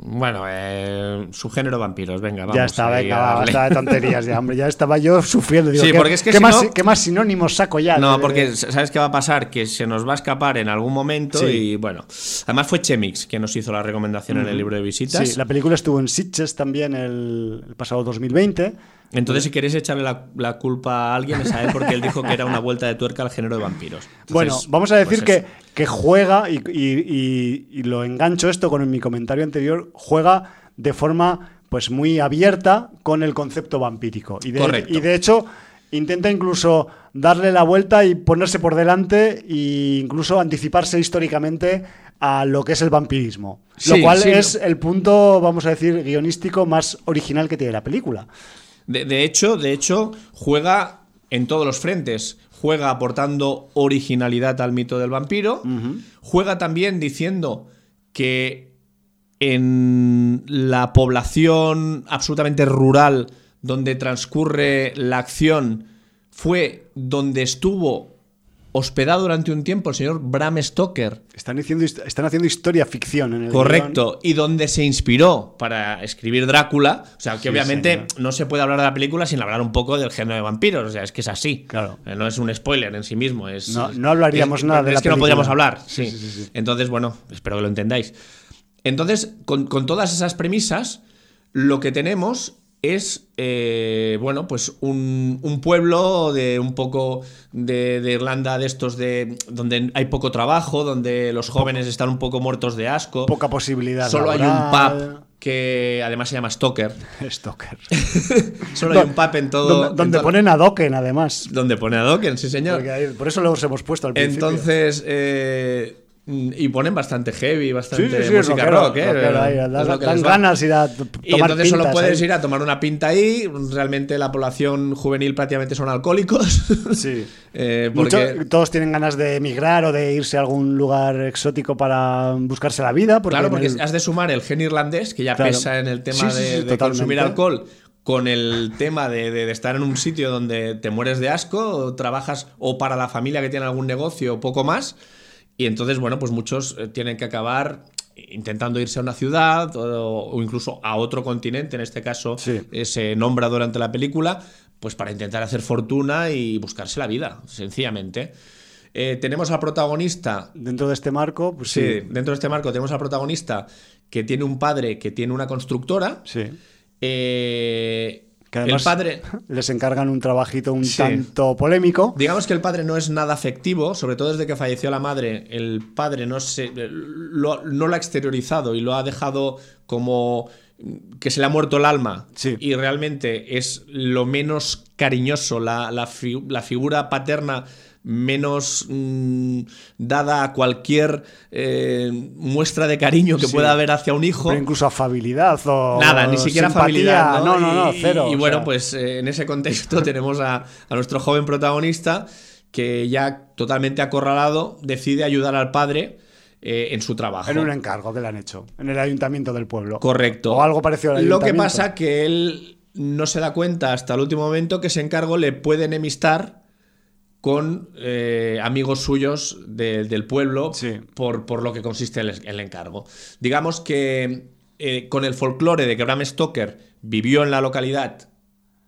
Bueno, eh, su género vampiros, venga, vamos. ya está, venga, va, basta de tonterías ya, hombre, ya estaba yo sufriendo. Digo, Sí, ¿qué, porque es que ¿qué si más, no- qué más sinónimos saco ya? No, De- porque ¿sabes qué va a pasar? Que se nos va a escapar en algún momento Sí. y bueno. Además fue Chemix quien nos hizo la recomendación en el libro de visitas. Sí, la película estuvo en Sitges también el, el pasado 2020. Entonces, si queréis echarle la, la culpa a alguien, es a él porque él dijo que era una vuelta de tuerca al género de vampiros. Entonces, bueno, vamos a decir pues que, que juega, y, y- y- y lo engancho esto con mi comentario anterior, juega de forma pues muy abierta con el concepto vampírico. Y de, Correcto. y de hecho intenta incluso darle la vuelta y ponerse por delante e incluso anticiparse históricamente a lo que es el vampirismo. Sí, lo cual sí, es el punto, vamos a decir, guionístico más original que tiene la película. De, de hecho, de hecho, juega en todos los frentes. Juega aportando originalidad al mito del vampiro. Juega también diciendo que en la población absolutamente rural donde transcurre la acción fue donde estuvo hospedado durante un tiempo el señor Bram Stoker. Están, diciendo, están haciendo historia ficción en el Correcto, y donde se inspiró para escribir Drácula. O sea, que Sí, obviamente señor. no se puede hablar de la película sin hablar un poco del género de vampiros. O sea, es que es así. Claro. Eh, No es un spoiler en sí mismo. Es, No- no hablaríamos es- nada de Es la que no podríamos hablar. Sí, sí. Entonces, bueno, espero que lo entendáis. Entonces, con, con todas esas premisas, lo que tenemos es, eh, bueno, pues un, un pueblo de un poco de, de Irlanda de estos de donde hay poco trabajo, donde los jóvenes están un poco muertos de asco. Poca posibilidad. Solo hay un pub que además se llama Stoker. Stalker. Solo hay un pub en todo. donde en donde todo- ponen a Dokken, además. donde pone a Dokken, sí señor. Por eso los hemos puesto al principio. Entonces, eh, y ponen bastante heavy, Sí, bastante sí, sí, música rockero, rock, ¿eh? rockero ahí, Es dan, ganas ir a t- Y tomar entonces solo pintas puedes ahí. ir a tomar una pinta ahí. Realmente la población juvenil prácticamente son alcohólicos. Sí. Eh, porque Mucho- todos tienen ganas de emigrar o de irse a algún lugar exótico para buscarse la vida. Porque Claro, porque el- has de sumar el gen irlandés, que ya Claro. pesa en el tema Sí, sí, de, sí, de consumir alcohol, con el tema de, de- de estar en un sitio donde te mueres de asco, o trabajas o para la familia que tiene algún negocio o poco más. Y entonces, bueno, pues muchos eh, tienen que acabar intentando irse a una ciudad o, o incluso a otro continente, en este caso Sí. eh, se nombra durante la película, pues para intentar hacer fortuna y buscarse la vida, sencillamente. Eh, tenemos al protagonista dentro de este marco, pues Sí, sí. dentro de este marco tenemos al protagonista que tiene un padre que tiene una constructora. sí. Eh, Que además el padre, les encargan un trabajito un Sí. tanto polémico. digamos que el padre no es nada afectivo, sobre todo desde que falleció la madre. El padre no, se, lo, no lo ha exteriorizado y lo ha dejado como que se le ha muerto el alma. Sí. Y realmente es lo menos cariñoso, la, la fi- la figura paterna menos mm, dada a cualquier eh, muestra de cariño que Sí. pueda haber hacia un hijo. Pero incluso afabilidad o Nada, ni siquiera familiar. No, no, no, cero. Y, bueno, sea, pues eh, en ese contexto tenemos a, a nuestro joven protagonista que ya totalmente acorralado decide ayudar al padre eh, en su trabajo. En un encargo que le han hecho. En el ayuntamiento del pueblo. Correcto. O algo parecido al Lo que ayuntamiento. pasa que él no se da cuenta hasta el último momento que ese encargo le puede enemistar con eh, amigos suyos de- del pueblo Sí. por, por lo que consiste el, el encargo. Digamos que eh, con el folclore de que Bram Stoker vivió en la localidad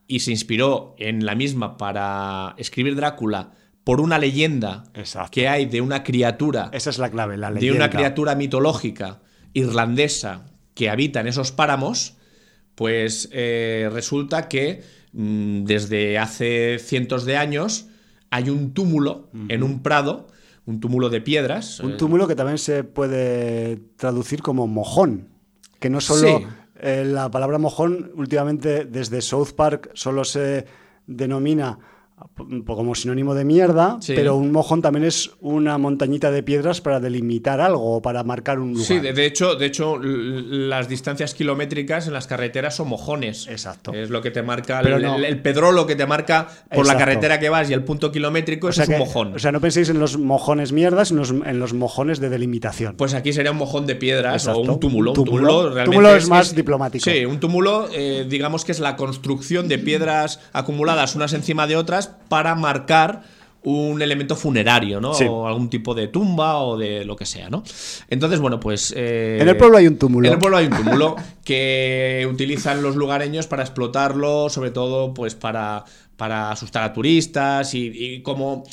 y se inspiró en la misma para escribir Drácula por una leyenda Exacto. que hay de una criatura Esa es la clave, la de leyenda. una criatura mitológica irlandesa que habita en esos páramos, pues eh, resulta que mm, desde hace cientos de años hay un túmulo en un prado, un túmulo de piedras. Un túmulo que también se puede traducir como mojón. Que no solo Sí. eh, la palabra mojón, últimamente desde South Park solo se denomina como sinónimo de mierda, Sí. pero un mojón también es una montañita de piedras para delimitar algo o para marcar un lugar. Sí, de, de hecho, de hecho, las distancias kilométricas en las carreteras son mojones. Exacto. Es lo que te marca, el, no. el- el pedrolo que te marca por la carretera que vas y el punto kilométrico, O eso sea es un mojón. O sea, no penséis en los mojones mierdas, sino en los, mojones de delimitación. Pues aquí sería un mojón de piedras Exacto. o un túmulo. Un Un túmulo. túmulo, realmente Túmulo es más diplomático. Sí, un túmulo, eh, digamos que es la construcción de piedras acumuladas unas encima de otras para marcar un elemento funerario, ¿no? Sí. O algún tipo de tumba o de lo que sea, ¿no? Entonces, bueno, pues. eh, En el pueblo hay un túmulo. En el pueblo hay un túmulo que utilizan los lugareños para explotarlo, sobre todo, pues para, para asustar a turistas y, y como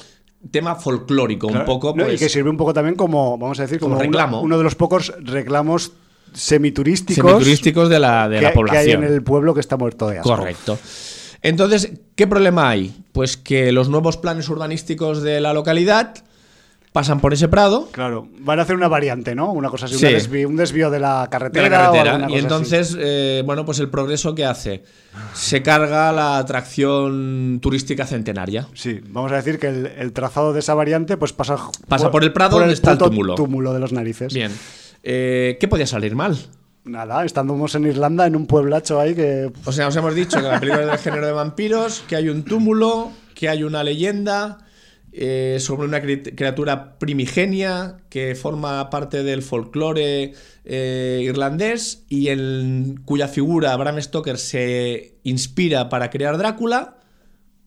tema folclórico, un poco. ¿no? Pues, y que sirve un poco también como, vamos a decir, como, reclamo. Uno, de los pocos reclamos semiturísticos, semiturísticos de la, de que, la que hay población. en el pueblo que está muerto de asco. Correcto. Entonces, ¿qué problema hay? Pues que los nuevos planes urbanísticos de la localidad pasan por ese prado Claro, van a hacer una variante, ¿no? Una cosa así, Sí. un, desvío, un desvío de la de carretera. la o carretera. Y entonces, eh, bueno, pues el progreso que hace se carga la atracción turística centenaria. Sí, vamos a decir que el, el trazado de esa variante pues pasa, Pasa por el prado donde está el túmulo. túmulo de los narices. Bien. Eh, ¿Qué podía salir mal? Nada, estamos en Irlanda, en un pueblacho ahí que... O sea, os hemos dicho que la película es del género de vampiros, que hay un túmulo, que hay una leyenda eh, sobre una cri- criatura primigenia que forma parte del folclore eh, irlandés y en cuya figura Bram Stoker se inspira para crear Drácula.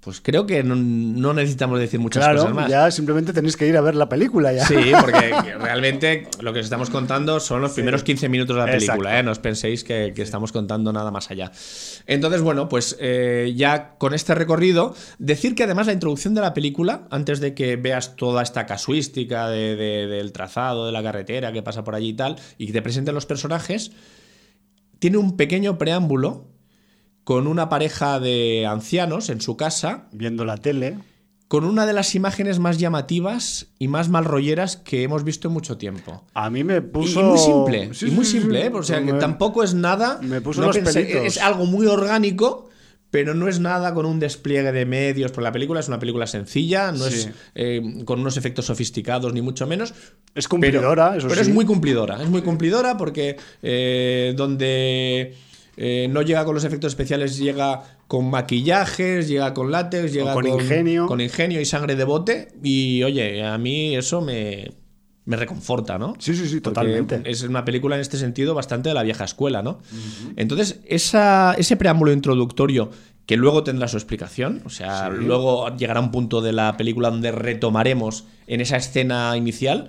Pues creo que no, no necesitamos decir muchas Claro, cosas más. ya simplemente tenéis que ir a ver la película ya. Sí, porque realmente lo que os estamos contando son los primeros 15 minutos de la película. ¿eh? No os penséis que, que estamos contando nada más allá. Entonces, bueno, pues eh, ya con este recorrido, decir que además la introducción de la película, antes de que veas toda esta casuística de- de- del trazado, de la carretera que pasa por allí y tal, y que te presenten los personajes, tiene un pequeño preámbulo con una pareja de ancianos en su casa, Viendo la tele. con una de las imágenes más llamativas y más malrolleras que hemos visto en mucho tiempo. A mí me puso. Y muy simple, Sí, y muy sí, simple, sí. ¿eh? O sea, que tampoco es nada. me puso no los pensé- pelitos. es algo muy orgánico, pero no es nada con un despliegue de medios. Porque la película es una película sencilla, no Sí. es eh, con unos efectos sofisticados, ni mucho menos. Es cumplidora, pero, eso pero sí. es muy cumplidora. Es muy cumplidora porque eh, donde. Eh, no llega con los efectos especiales, llega con maquillajes, llega con látex, llega con ingenio. con ingenio y sangre de bote. Y oye, a mí eso me, me reconforta, ¿no? Sí, sí, sí, Porque totalmente. Es una película en este sentido bastante de la vieja escuela, ¿no? Entonces, esa, ese preámbulo introductorio que luego tendrá su explicación, o sea, luego llegará un punto de la película donde retomaremos en esa escena inicial,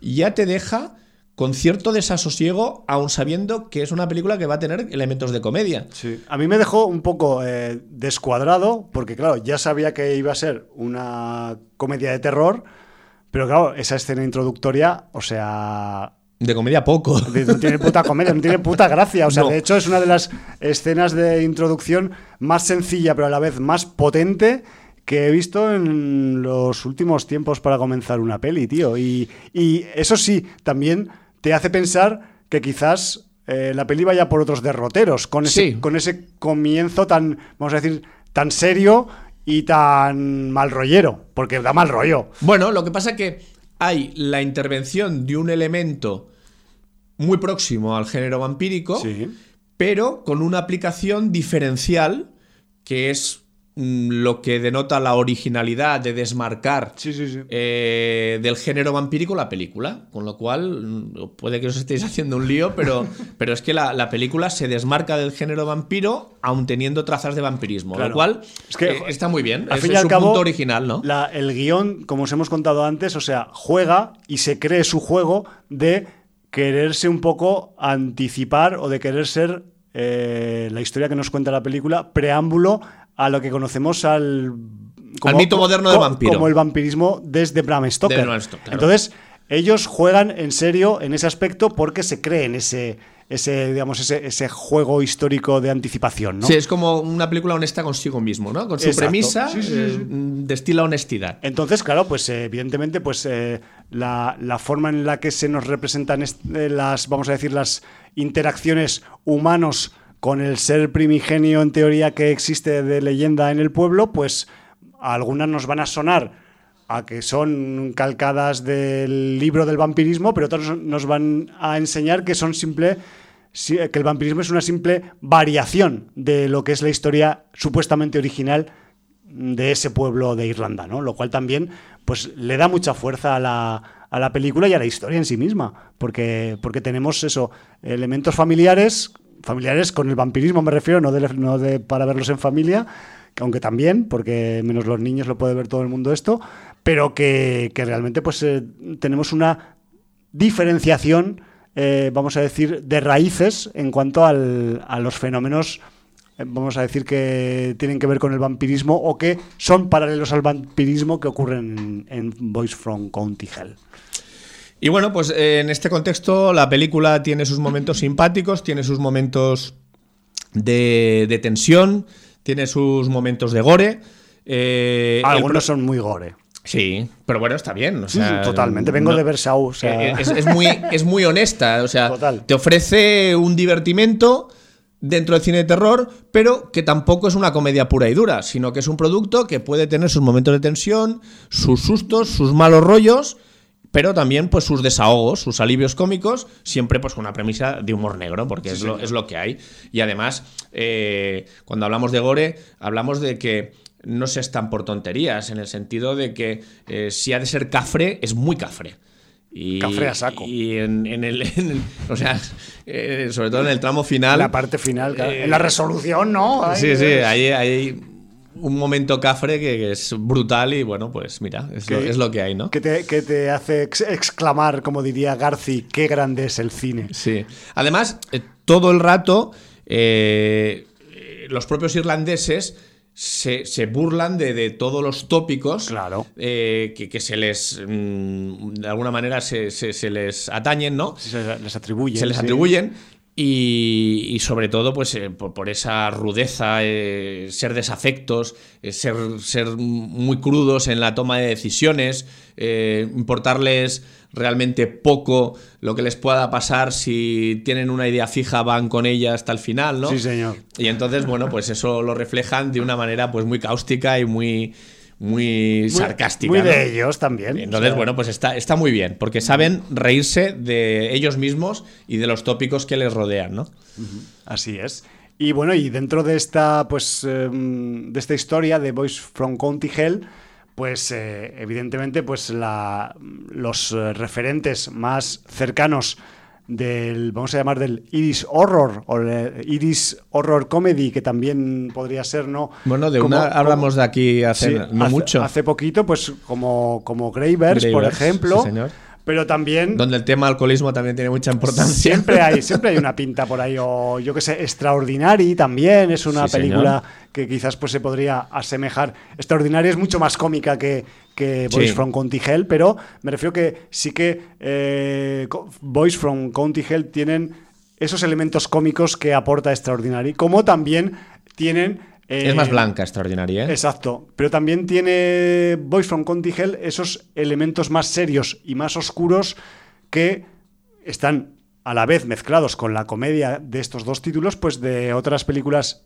ya te deja con cierto desasosiego, aun sabiendo que es una película que va a tener elementos de comedia. Sí. A mí me dejó un poco eh, descuadrado, porque claro, ya sabía que iba a ser una comedia de terror, pero claro, esa escena introductoria, o sea, De comedia poco. no tiene puta comedia, no tiene puta gracia. O sea, No. de hecho es una de las escenas de introducción más sencilla, pero a la vez más potente que he visto en los últimos tiempos para comenzar una peli, tío. Y, y eso sí, también te hace pensar que quizás eh, la peli vaya por otros derroteros, con ese, Sí. con ese comienzo tan, vamos a decir, tan serio y tan mal rollero, porque da mal rollo. Bueno, lo que pasa que hay la intervención de un elemento muy próximo al género vampírico, Sí. pero con una aplicación diferencial que es lo que denota la originalidad de desmarcar Sí, sí, sí. eh, del género vampírico la película. Con lo cual, mm, puede que os estéis haciendo un lío, pero, pero es que la, la película se desmarca del género vampiro, aun teniendo trazas de vampirismo. Claro. Lo cual Es que, eh, está muy bien. Al fin y es al su cabo, punto original, ¿no? la- el guion, como os hemos contado antes, o sea, juega y se cree su juego de quererse un poco anticipar o de querer ser eh, la historia que nos cuenta la película, preámbulo a lo que conocemos al... Al mito moderno del vampiro. Como el vampirismo desde Bram Stoker. De Bram Stoker, claro. Entonces, ellos juegan en serio en ese aspecto porque se creen ese, ese, digamos, ese, ese juego histórico de anticipación, ¿no? Sí, es como una película honesta consigo mismo, ¿no? Con su Exacto. premisa, Sí, sí, eh, mm, destila honestidad. Entonces, claro, pues eh, evidentemente, pues eh, la, la forma en la que se nos representan las, vamos a decir, las interacciones humanos con el ser primigenio en teoría que existe de leyenda en el pueblo, pues algunas nos van a sonar a que son calcadas del libro del vampirismo, pero otras nos van a enseñar que son simple si- que el vampirismo es una simple variación de lo que es la historia supuestamente original de ese pueblo de Irlanda, ¿no? Lo cual también pues le da mucha fuerza a la, a la película y a la historia en sí misma, porque, porque tenemos eso, elementos familiares, familiares con el vampirismo me refiero, no, de, no de para verlos en familia, que aunque también, porque menos los niños lo puede ver todo el mundo esto, pero que, que realmente pues eh, tenemos una diferenciación, eh, vamos a decir, de raíces en cuanto al- a los fenómenos, eh, vamos a decir, que tienen que ver con el vampirismo o que son paralelos al vampirismo que ocurren en, en Boys from County Hell. Y bueno, pues eh, en este contexto la película tiene sus momentos simpáticos, tiene sus momentos de, de tensión, tiene sus momentos de gore. eh, Algunos son muy gore. Sí, pero bueno, está bien. o sea, totalmente. Vengo no- de Versailles. o sea, Eh, Es, es muy, es muy honesta. O sea, Total. te ofrece un divertimento dentro del cine de terror, pero que tampoco es una comedia pura y dura, sino que es un producto que puede tener sus momentos de tensión, sus sustos, sus malos rollos, pero también pues sus desahogos, sus alivios cómicos, siempre pues con una premisa de humor negro, porque es, lo, es lo que hay. Y además, eh, cuando hablamos de gore, hablamos de que no se están por tonterías, en el sentido de que eh, si ha de ser cafre, es muy cafre. Y, Cafre a saco. Y en, en el, en el- O sea, eh, sobre todo en el tramo final. la parte final, claro. eh, en la resolución, ¿no? Ay, Sí, sí, hay, hay un momento cafre que, que es brutal y bueno, pues mira, es, lo, Que- es lo que hay, ¿no? Que te, que te hace ex- exclamar, como diría Garci, qué grande es el cine. Sí. Además, eh, todo el rato, eh, los propios irlandeses se, se burlan de, de todos los tópicos Claro. eh, que, que se les, mm, de alguna manera, se, se- se les atañen, ¿no? Se les atribuye. se les sí. Atribuyen. Y, sobre todo, pues eh, por, esa rudeza, eh, ser desafectos, eh, ser, ser, muy crudos en la toma de decisiones, importarles realmente poco lo que les pueda pasar si tienen una idea fija, van con ella hasta el final, ¿no? Sí, señor. Y entonces, bueno, pues eso lo reflejan de una manera pues muy cáustica y muy muy, sarcástica. Muy de ellos también. Entonces, bueno, pues está, está muy bien, porque saben reírse de ellos mismos y de los tópicos que les rodean, ¿no? Así es. Y bueno, y dentro de esta, pues, em, de esta historia de Boys from County Hell, pues eh, evidentemente, pues la, los eh, referentes más cercanos del, vamos a llamar del Iris Horror o Iris Horror Comedy, que también podría ser, ¿no? Bueno, de una hablamos de aquí hace no mucho. Hace poquito, pues como, como Gravers, por ejemplo. señor pero también... Donde el tema alcoholismo también tiene mucha importancia. Siempre hay, siempre hay una pinta por ahí, o yo que sé, Extraordinary también es una película que quizás pues se podría asemejar. Extraordinary es mucho más cómica que, que Boys from County Hell, pero me refiero que sí que eh, Boys from County Hell tienen esos elementos cómicos que aporta Extraordinary, como también tienen es más eh, blanca, extraordinaria. ¿eh? Exacto. Pero también tiene Boys from Conti Hell esos elementos más serios y más oscuros que están a la vez mezclados con la comedia de estos dos títulos, pues de otras películas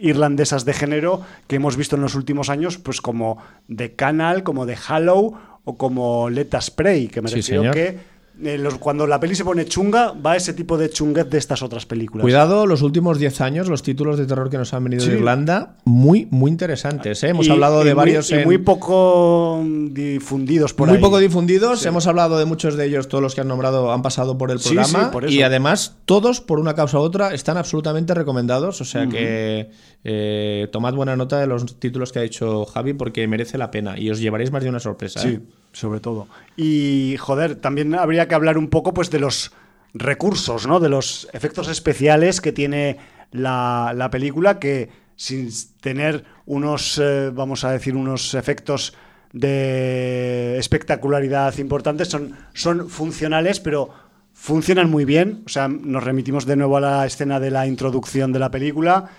irlandesas de género que hemos visto en los últimos años, pues como The Canal, como The Hallow o como Let Us Pray, que me refiero que eh, cuando la peli se pone chunga, va ese tipo de chunguez de estas otras películas. Cuidado, los últimos 10 años, los títulos de terror que nos han venido de Irlanda, muy, muy interesantes. ¿eh? Hemos hablado de varios. Muy, muy poco difundidos por muy ahí. Muy poco difundidos. Hemos hablado de muchos de ellos, todos los que han nombrado han pasado por el programa. y además, todos, por una causa u otra, están absolutamente recomendados. O sea que eh, tomad buena nota de los títulos que ha dicho Javi, porque merece la pena. Y os llevaréis más de una sorpresa. Sí sobre todo. Y, joder, también habría que hablar un poco pues de los recursos, ¿no? De los efectos especiales que tiene la, película, que sin tener unos, eh, vamos a decir, unos efectos de espectacularidad importantes, son, son funcionales, pero funcionan muy bien. O sea, nos remitimos de nuevo a la escena de la introducción de la película.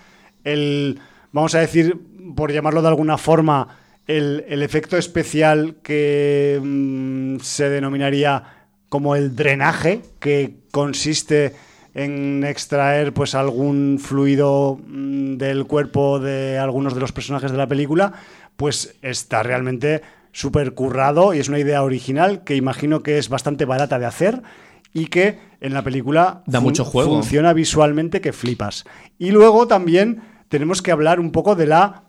El, vamos a decir, por llamarlo de alguna forma, el, efecto especial que mm, se denominaría como el drenaje, que consiste en extraer pues algún fluido mm, del cuerpo de algunos de los personajes de la película, pues está realmente súper currado y es una idea original que imagino que es bastante barata de hacer y que en la película da mucho juego. funciona visualmente que flipas. Y luego también tenemos que hablar un poco de la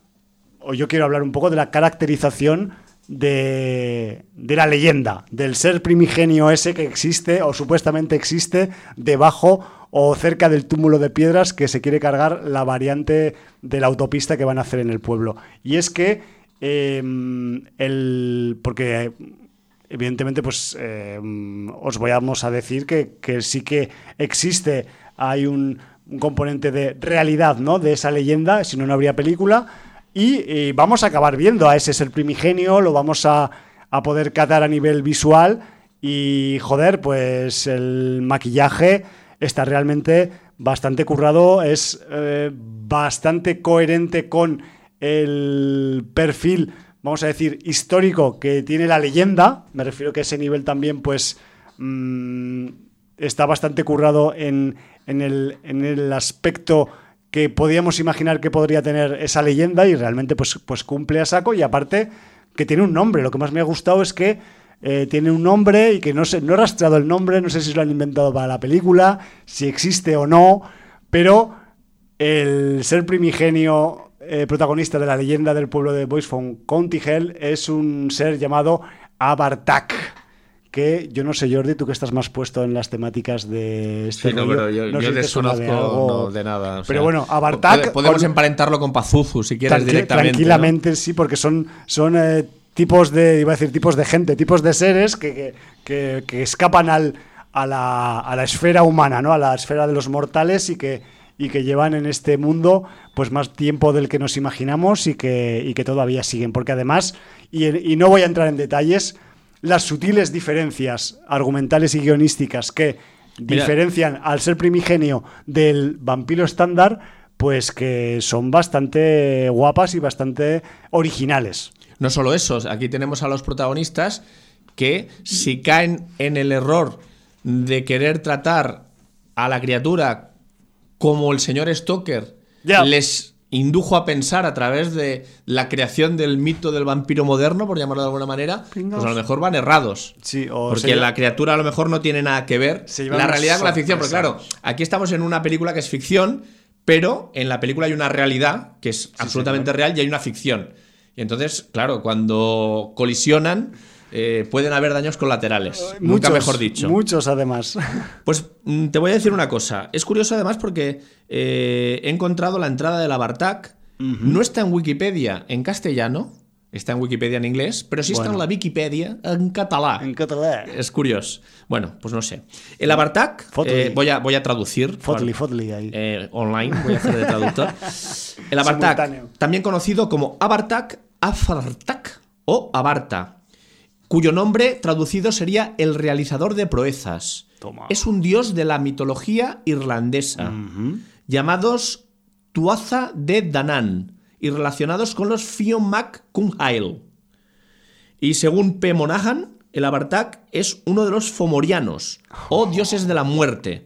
o yo quiero hablar un poco de la caracterización de, la leyenda, del ser primigenio ese que existe o supuestamente existe debajo o cerca del túmulo de piedras que se quiere cargar la variante de la autopista que van a hacer en el pueblo. Y es que em, el. porque evidentemente, pues em, os voy a, decir que, sí que existe, hay un, un componente de realidad, ¿no? De esa leyenda, si no, no habría película y, vamos a acabar viendo a ese ser primigenio, lo vamos a, poder catar a nivel visual y joder, pues el maquillaje está realmente bastante currado, es eh, bastante coherente con el perfil, vamos a decir, histórico que tiene la leyenda, me refiero que ese nivel también pues mm, está bastante currado en, en, el, en el aspecto que podíamos imaginar que podría tener esa leyenda y realmente pues, pues cumple a saco y aparte que tiene un nombre. Lo que más me ha gustado es que eh, tiene un nombre y que no, sé, no he rastreado el nombre, no sé si lo han inventado para la película, si existe o no, pero el ser primigenio eh, protagonista de la leyenda del pueblo de Boys from County Hell es un ser llamado Abartak que yo no sé, Jordi, tú que estás más puesto en las temáticas de este sí, no, pero yo, yo desconozco de, nada. pero bueno, Abartak... Podemos emparentarlo con Pazuzu, si quieres, directamente. Tranquilamente, sí, porque son, son eh, tipos de, iba a decir, tipos de gente, tipos de seres que, que, que, escapan al, a, la, a la esfera humana, ¿no? A la esfera de los mortales y que y que llevan en este mundo pues más tiempo del que nos imaginamos y que, y que todavía siguen. Porque además, y, y no voy a entrar en detalles, las sutiles diferencias argumentales y guionísticas que Mira- diferencian al ser primigenio del vampiro estándar, pues que son bastante guapas y bastante originales. No solo eso, aquí tenemos a los protagonistas que si caen en el error de querer tratar a la criatura como el señor Stoker les indujo a pensar a través de la creación del mito del vampiro moderno, por llamarlo de alguna manera, pues a lo mejor van errados. Sí, o Porque la criatura a lo mejor no tiene nada que ver la realidad con la ficción. Porque claro, aquí estamos en una película que es ficción, pero en la película hay una realidad que es absolutamente real y hay una ficción. Y entonces, claro, cuando colisionan, eh, pueden haber daños colaterales. Nunca Muchos, mejor dicho. Muchos, además. Pues mm, te voy a decir una cosa. Es curioso además porque eh, he encontrado la entrada de la. No está en Wikipedia en castellano, está en Wikipedia en inglés, pero sí está Bueno. en la Wikipedia en catalán. en català. Es curioso. Bueno, pues no sé. El eh, voy, a, voy a traducir. Fotli, fotli ahí. eh, online, voy a hacer de traductor. El Abartak, Simultáneo. también conocido como Abartak, Afartak o Abarta, cuyo nombre traducido sería el realizador de proezas. Toma. Es un dios de la mitología irlandesa, llamados Tuatha de Danann y relacionados con los Fionn Mac Cunhail. Y según P. Monaghan, el Abartak es uno de los fomorianos, o dioses de la muerte,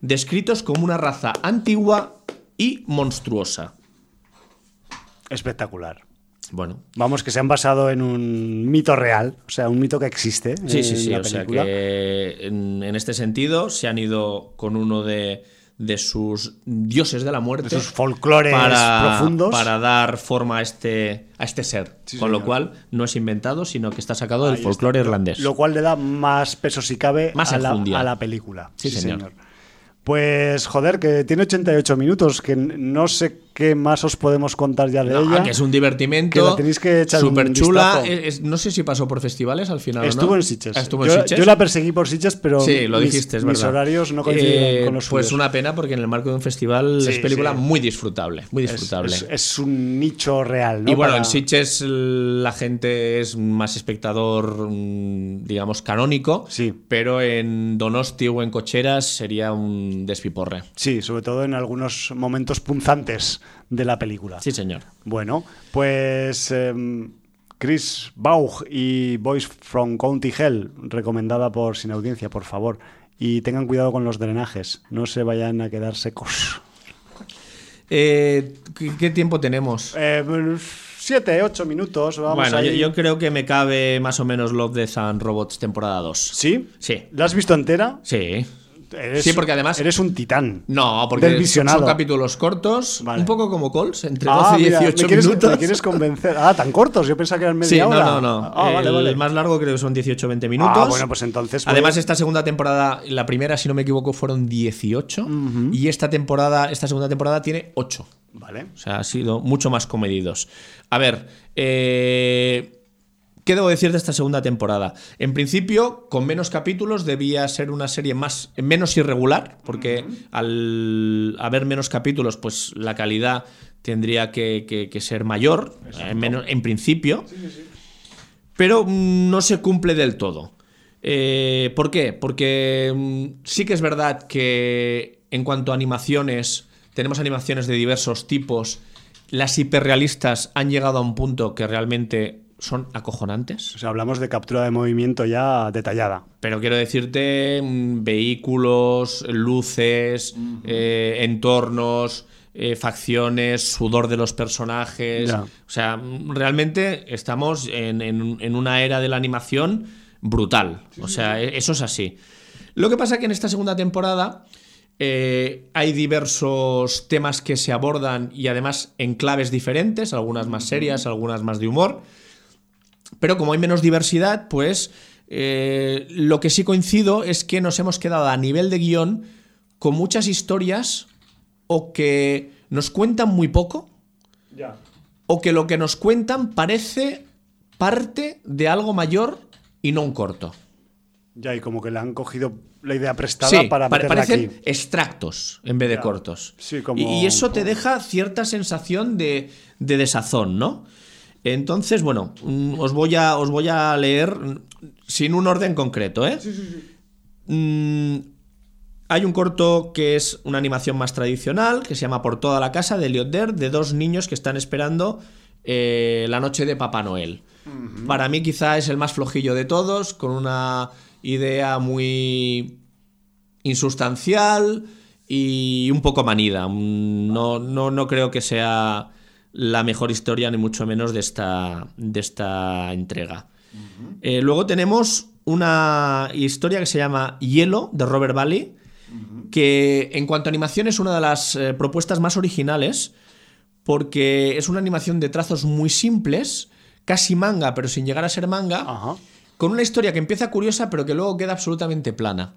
descritos como una raza antigua y monstruosa. Espectacular. Bueno, Vamos, que se han basado en un mito real, o sea, un mito que existe. sí, sí, en sí, la o sea que en, en este sentido se han ido con uno de, de sus dioses de la muerte. Esos folclores para, profundos. para dar forma a este, a este ser. Sí, con lo cual no es inventado, sino que está sacado del folclore está. irlandés. Lo cual le da más peso, si cabe, Más a, la, a la película. Sí, señor. Pues, joder, que tiene 88 minutos, que no sé qué más os podemos contar ya de No, ella. que es un divertimento. Que la tenéis que echar un Súper chula. vistazo. no sé si pasó por festivales al final. no. Estuvo en Sitges. Ah, Estuvo yo, en Sitges. yo la perseguí por Sitges, pero Sí, lo mis, dijiste, es mis verdad. horarios no coincidieron Eh, con los Pues suyos. una pena porque en el marco de un festival Sí, es película sí. muy disfrutable. Muy Es- disfrutable. Es, es un nicho real, ¿no? y bueno, Para- en Sitges la gente es más espectador, mm, digamos, canónico. Sí. Pero en Donosti o en Cocheras sería un despiporre. Sí, sobre todo en algunos momentos punzantes de la película. Sí, señor. Bueno, pues em, Chris Baugh y Boys from County Hell, recomendada por Sin Audiencia, por favor. Y tengan cuidado con los drenajes, no se vayan a quedar secos. Eh, ¿qué, qué tiempo tenemos? Eh, siete, ocho minutos, vamos bueno, yo creo que me cabe más o menos Love, Death and Robots temporada 2. ¿Sí? Sí. ¿La has visto entera? Sí. Eres- Sí, porque además- Eres un titán. No, porque Del son- visionado. son capítulos cortos, Vale. un poco como Calls, entre 12 Ah, y mira, 18 me quieres, minutos. me quieres convencer. Ah, tan cortos, yo pensaba que eran media Sí, no, hora. no, no. Ah, vale, el vale. más largo creo que son 18-20 minutos. Ah, bueno, pues entonces. voy- Además, esta segunda temporada, la primera, si no me equivoco, fueron 18. Y esta temporada, esta segunda temporada tiene 8. Vale. O sea, ha sido mucho más comedidos. A ver, eh, ¿qué debo decir de esta segunda temporada? En principio, con menos capítulos, debía ser una serie más, menos irregular, porque al haber menos capítulos, pues la calidad tendría que, que- que ser mayor, en, menos- en principio. Pero mm, no se cumple del todo. Eh, ¿Por qué? Porque mm, sí que es verdad que en cuanto a animaciones, tenemos animaciones de diversos tipos. Las hiperrealistas han llegado a un punto que realmente son acojonantes. O sea, hablamos de captura de movimiento ya detallada. Pero quiero decirte, mm, vehículos, luces, eh, entornos, eh, facciones, sudor de los personajes. Ya. O sea, realmente estamos en, en- en una era de la animación brutal. O sea, e- eso es así. Lo que pasa que en esta segunda temporada eh, hay diversos temas que se abordan y además en claves diferentes, algunas más serias, algunas más de humor. Pero como hay menos diversidad, pues eh, lo que sí coincido es que nos hemos quedado a nivel de guion con muchas historias o que nos cuentan muy poco Ya. o que lo que nos cuentan parece parte de algo mayor y no un corto. Ya, y como que le han cogido la idea prestada Sí, para pa- meterla parecen aquí. extractos en vez de Ya. cortos. Sí, como- y, y eso te deja cierta sensación de, de desazón, ¿no? Entonces, bueno, mm, os voy a, os voy a leer mm, sin un orden concreto, ¿eh? Mm, Hay un corto que es una animación más tradicional, que se llama Por toda la casa, de Elliot Dare, de dos niños que están esperando eh, la noche de Papá Noel. Para mí quizá es el más flojillo de todos, con una idea muy insustancial y un poco manida. No, no, no creo que sea la mejor historia, ni mucho menos de esta, de esta entrega. Eh, luego tenemos una historia que se llama Hielo, de Robert Valley, que en cuanto a animación es una de las eh, propuestas más originales, porque es una animación de trazos muy simples, casi manga, pero sin llegar a ser manga, con una historia que empieza curiosa, pero que luego queda absolutamente plana.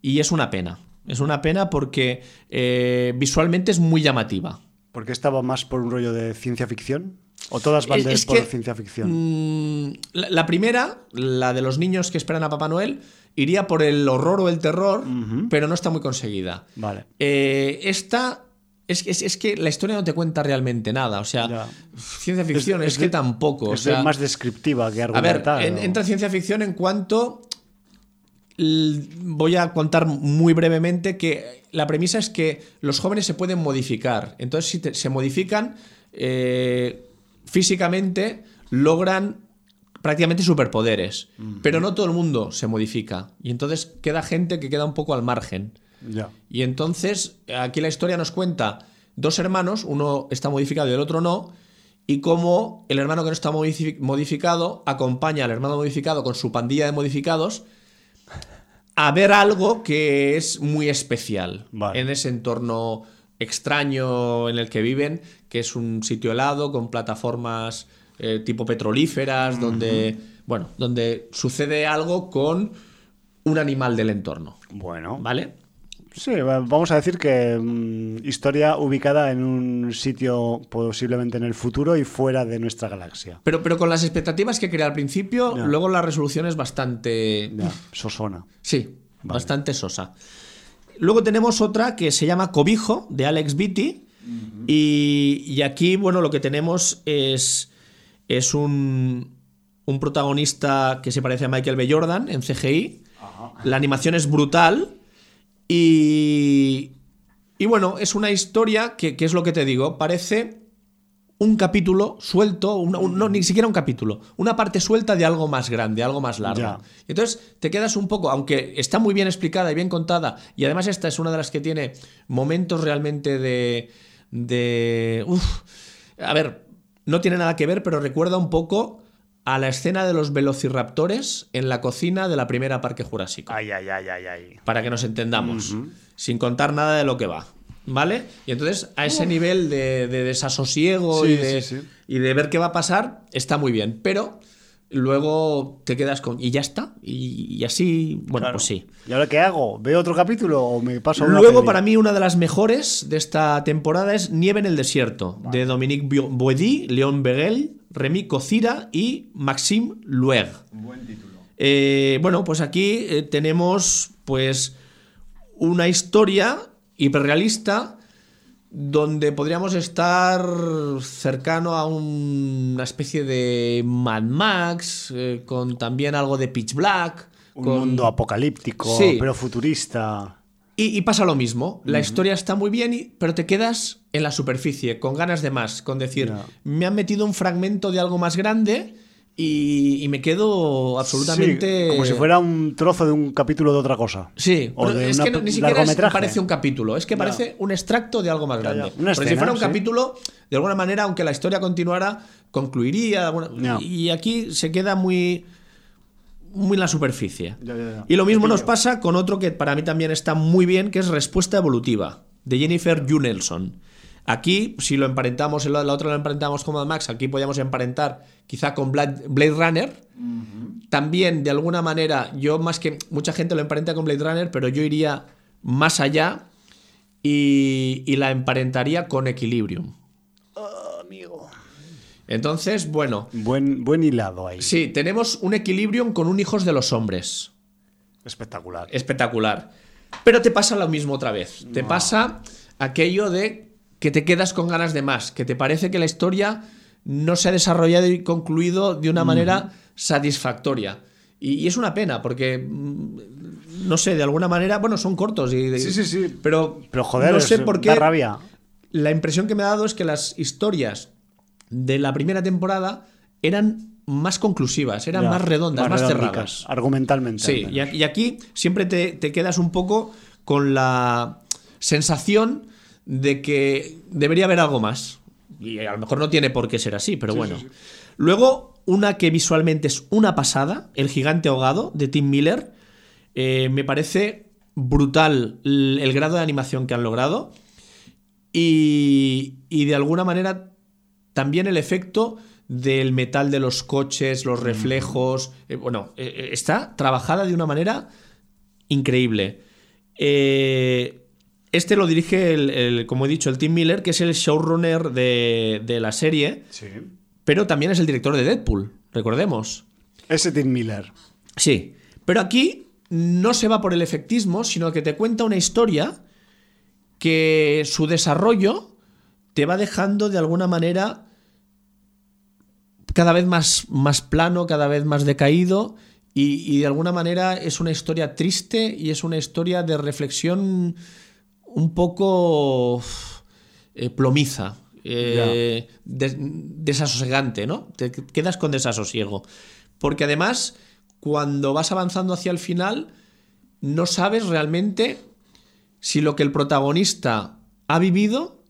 Y es una pena. Es una pena porque eh, visualmente es muy llamativa. ¿Por qué estaba más por un rollo de ciencia ficción? ¿O todas van de- es por que, ciencia ficción? Mm, la, la primera, la de los niños que esperan a Papá Noel, iría por el horror o el terror, pero no está muy conseguida. Vale. Eh, esta. Es, que- es- es que la historia no te cuenta realmente nada. O sea, Ya. ciencia ficción es, que de- tampoco. es sea, más descriptiva que a ver, argumental. en- ¿no? entra ciencia ficción en cuanto. Voy a contar muy brevemente que la premisa es que los jóvenes se pueden modificar. Entonces, si te- se modifican eh, físicamente, logran prácticamente superpoderes. Pero no todo el mundo se modifica. Y entonces queda gente que queda un poco al margen. Ya. Y entonces, aquí la historia nos cuenta dos hermanos, uno está modificado y el otro no, y cómo el hermano que no está modifi- modificado acompaña al hermano modificado con su pandilla de modificados a ver algo que es muy especial Vale. en ese entorno extraño en el que viven, que es un sitio helado con plataformas eh, tipo petrolíferas, donde, bueno, donde sucede algo con un animal del entorno. Bueno. ¿Vale? Sí, va- vamos a decir que mm, historia ubicada en un sitio posiblemente en el futuro y fuera de nuestra galaxia. Pero, pero con las expectativas que crea al principio, luego la resolución es bastante. Sosona. Sí, bastante sosa. Luego tenemos otra que se llama Cobijo, de Alex Beatty. y, y aquí, bueno, lo que tenemos es, es un, un protagonista que se parece a Michael B. Jordan en CGI. La animación es brutal. Y, y bueno, es una historia que, que es lo que te digo, parece un capítulo suelto, una- un- no, ni siquiera un capítulo, una parte suelta de algo más grande, algo más largo. Ya. Entonces te quedas un poco, aunque está muy bien explicada y bien contada, y además esta es una de las que tiene momentos realmente de... de uf. a ver, no tiene nada que ver, pero recuerda un poco a la escena de los velociraptores en la cocina de la primera Parque Jurásico Ay, ay, ay, ay, ay. para que nos entendamos, sin contar nada de lo que va. ¿Vale? Y entonces, a ese nivel de, de desasosiego Sí, y, de, sí, sí. y de ver qué va a pasar, está muy bien. Pero luego te quedas con. Y ya está. Y, y así, bueno, Claro. pues sí. ¿Y ahora qué hago? ¿Veo otro capítulo o me paso a una Luego, peli? para mí, una de las mejores de esta temporada es Nieve en el desierto, de Dominique Boedy, León Beguel, Remy Cocira y Maxime Lueg. Buen título. Eh, bueno, pues aquí eh, tenemos pues una historia hiperrealista donde podríamos estar cercano a una especie de Mad Max, eh, con también algo de Pitch Black. Un con- mundo apocalíptico, Sí. pero futurista. y, y pasa lo mismo. La historia está muy bien, y- pero te quedas en la superficie, con ganas de más, con decir, me han metido un fragmento de algo más grande y, y me quedo absolutamente... Sí, como si fuera un trozo de un capítulo de otra cosa. Sí, O pero de es una que no- ni siquiera es- parece un capítulo, es que parece un extracto de algo más Ya, ya. grande. Porque si fuera un sí. capítulo, de alguna manera, aunque la historia continuara, concluiría. Ya. Y aquí se queda muy, muy en la superficie. Ya, ya, ya. Y lo mismo nos pasa con otro que para mí también está muy bien, que es Respuesta Evolutiva, de Jennifer Yu Nelson. Aquí, si lo emparentamos, en la la otra lo emparentamos con Mad Max, aquí podríamos emparentar quizá con Blade, Blade Runner. También, de alguna manera, yo más que mucha gente lo emparenta con Blade Runner, pero yo iría más allá y, y la emparentaría con Equilibrium. amigo. Entonces, bueno, Buen, buen hilado ahí. sí, tenemos un Equilibrium con un Hijos de los Hombres. Espectacular. espectacular. Pero te pasa lo mismo otra vez. Te pasa aquello de que te quedas con ganas de más, que te parece que la historia no se ha desarrollado y concluido de una manera satisfactoria. Y, y es una pena, porque, mm, no sé, de alguna manera, bueno, son cortos. Y, Sí, sí, sí. Pero, Pero joder, no sé es- por da qué. rabia. La impresión que me ha dado es que las historias de la primera temporada eran más conclusivas, eran Ya, más redondas, más, redondicas, cerradas. Argumentalmente. Sí, y y aquí siempre te, te quedas un poco con la sensación de que debería haber algo más. Y a lo mejor no tiene por qué ser así, pero bueno. Luego, una que visualmente es una pasada, El gigante ahogado, de Tim Miller. Eh, me parece brutal el, el grado de animación que han logrado. Y, y de alguna manera también el efecto del metal de los coches, los reflejos. eh, bueno, eh, está trabajada de una manera increíble. Eh, este lo dirige, el, el- como he dicho, el Tim Miller, que es el showrunner de, de la serie, Sí. pero también es el director de Deadpool, recordemos. Ese Tim Miller. Sí, pero aquí no se va por el efectismo, sino que te cuenta una historia que su desarrollo te va dejando de alguna manera cada vez más, más plano, cada vez más decaído y, y de alguna manera es una historia triste y es una historia de reflexión un poco eh, plomiza, eh, des- desasosegante, ¿no? Te quedas con desasosiego. Porque además, cuando vas avanzando hacia el final, no sabes realmente si lo que el protagonista ha vivido,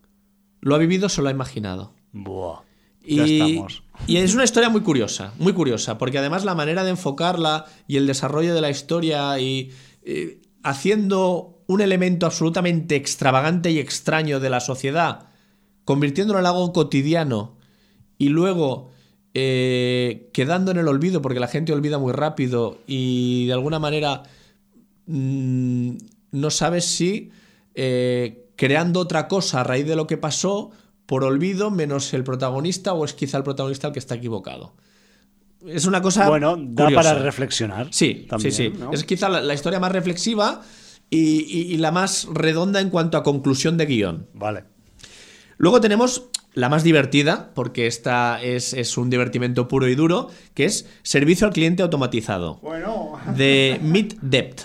lo ha vivido o se lo ha imaginado. Buah. Y, Ya estamos. y es una historia muy curiosa, muy curiosa, porque además la manera de enfocarla y el desarrollo de la historia y eh, haciendo un elemento absolutamente extravagante y extraño de la sociedad, convirtiéndolo en algo cotidiano y luego eh, quedando en el olvido, porque la gente olvida muy rápido y de alguna manera mm, no sabes si eh, creando otra cosa a raíz de lo que pasó por olvido menos el protagonista o es quizá el protagonista el que está equivocado. Es una cosa Bueno, da curiosa. para reflexionar. Sí, también, sí, sí. ¿no? Es quizá la, la historia más reflexiva y, y- y la más redonda en cuanto a conclusión de guion. Vale. Luego tenemos la más divertida, porque esta es, es un divertimento puro y duro, que es Servicio al Cliente Automatizado, Bueno. de Meet Dept.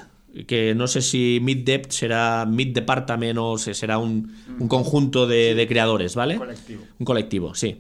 Que no sé si Meet Dept será Meet Department o se- será un, un conjunto de, de creadores, ¿vale? colectivo. Un colectivo, sí.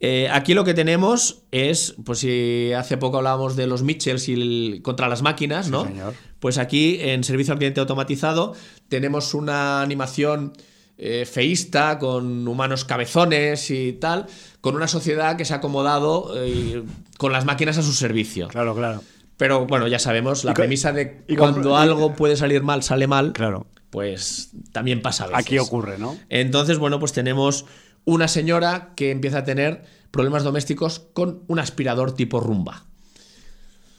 Eh, aquí lo que tenemos es, pues si hace poco hablábamos de los Mitchells y el- contra las máquinas, ¿no? señor. Pues aquí en servicio al cliente automatizado tenemos una animación eh, feísta con humanos cabezones y tal, con una sociedad que se ha acomodado eh, con las máquinas a su servicio. Claro, claro. Pero bueno, ya sabemos, la premisa de cuando algo puede salir mal, sale mal, Claro. pues también pasa a veces. Aquí ocurre, ¿no? Entonces, bueno, pues tenemos una señora que empieza a tener problemas domésticos con un aspirador tipo rumba.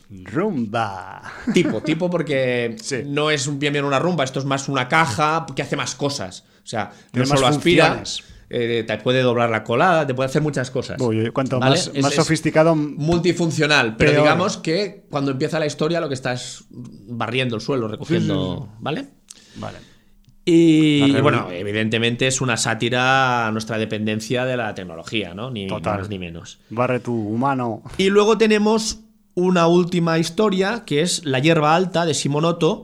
Rumba. Tipo, tipo porque Sí. no es un- bien bien una rumba, esto es más una caja que hace más cosas. O sea, no solo aspira, eh, te puede doblar la colada, te puede hacer muchas cosas. Uy, cuanto ¿Vale? más, Es- más sofisticado. multifuncional, pero Peor. digamos que cuando empieza la historia lo que está es barriendo el suelo, recogiendo, ¿vale? Vale. Y, bueno, evidentemente es una sátira a nuestra dependencia de la tecnología, ¿no? Ni Total. más ni menos. Barre tu humano. Y luego tenemos una última historia que es La hierba alta de Simonoto,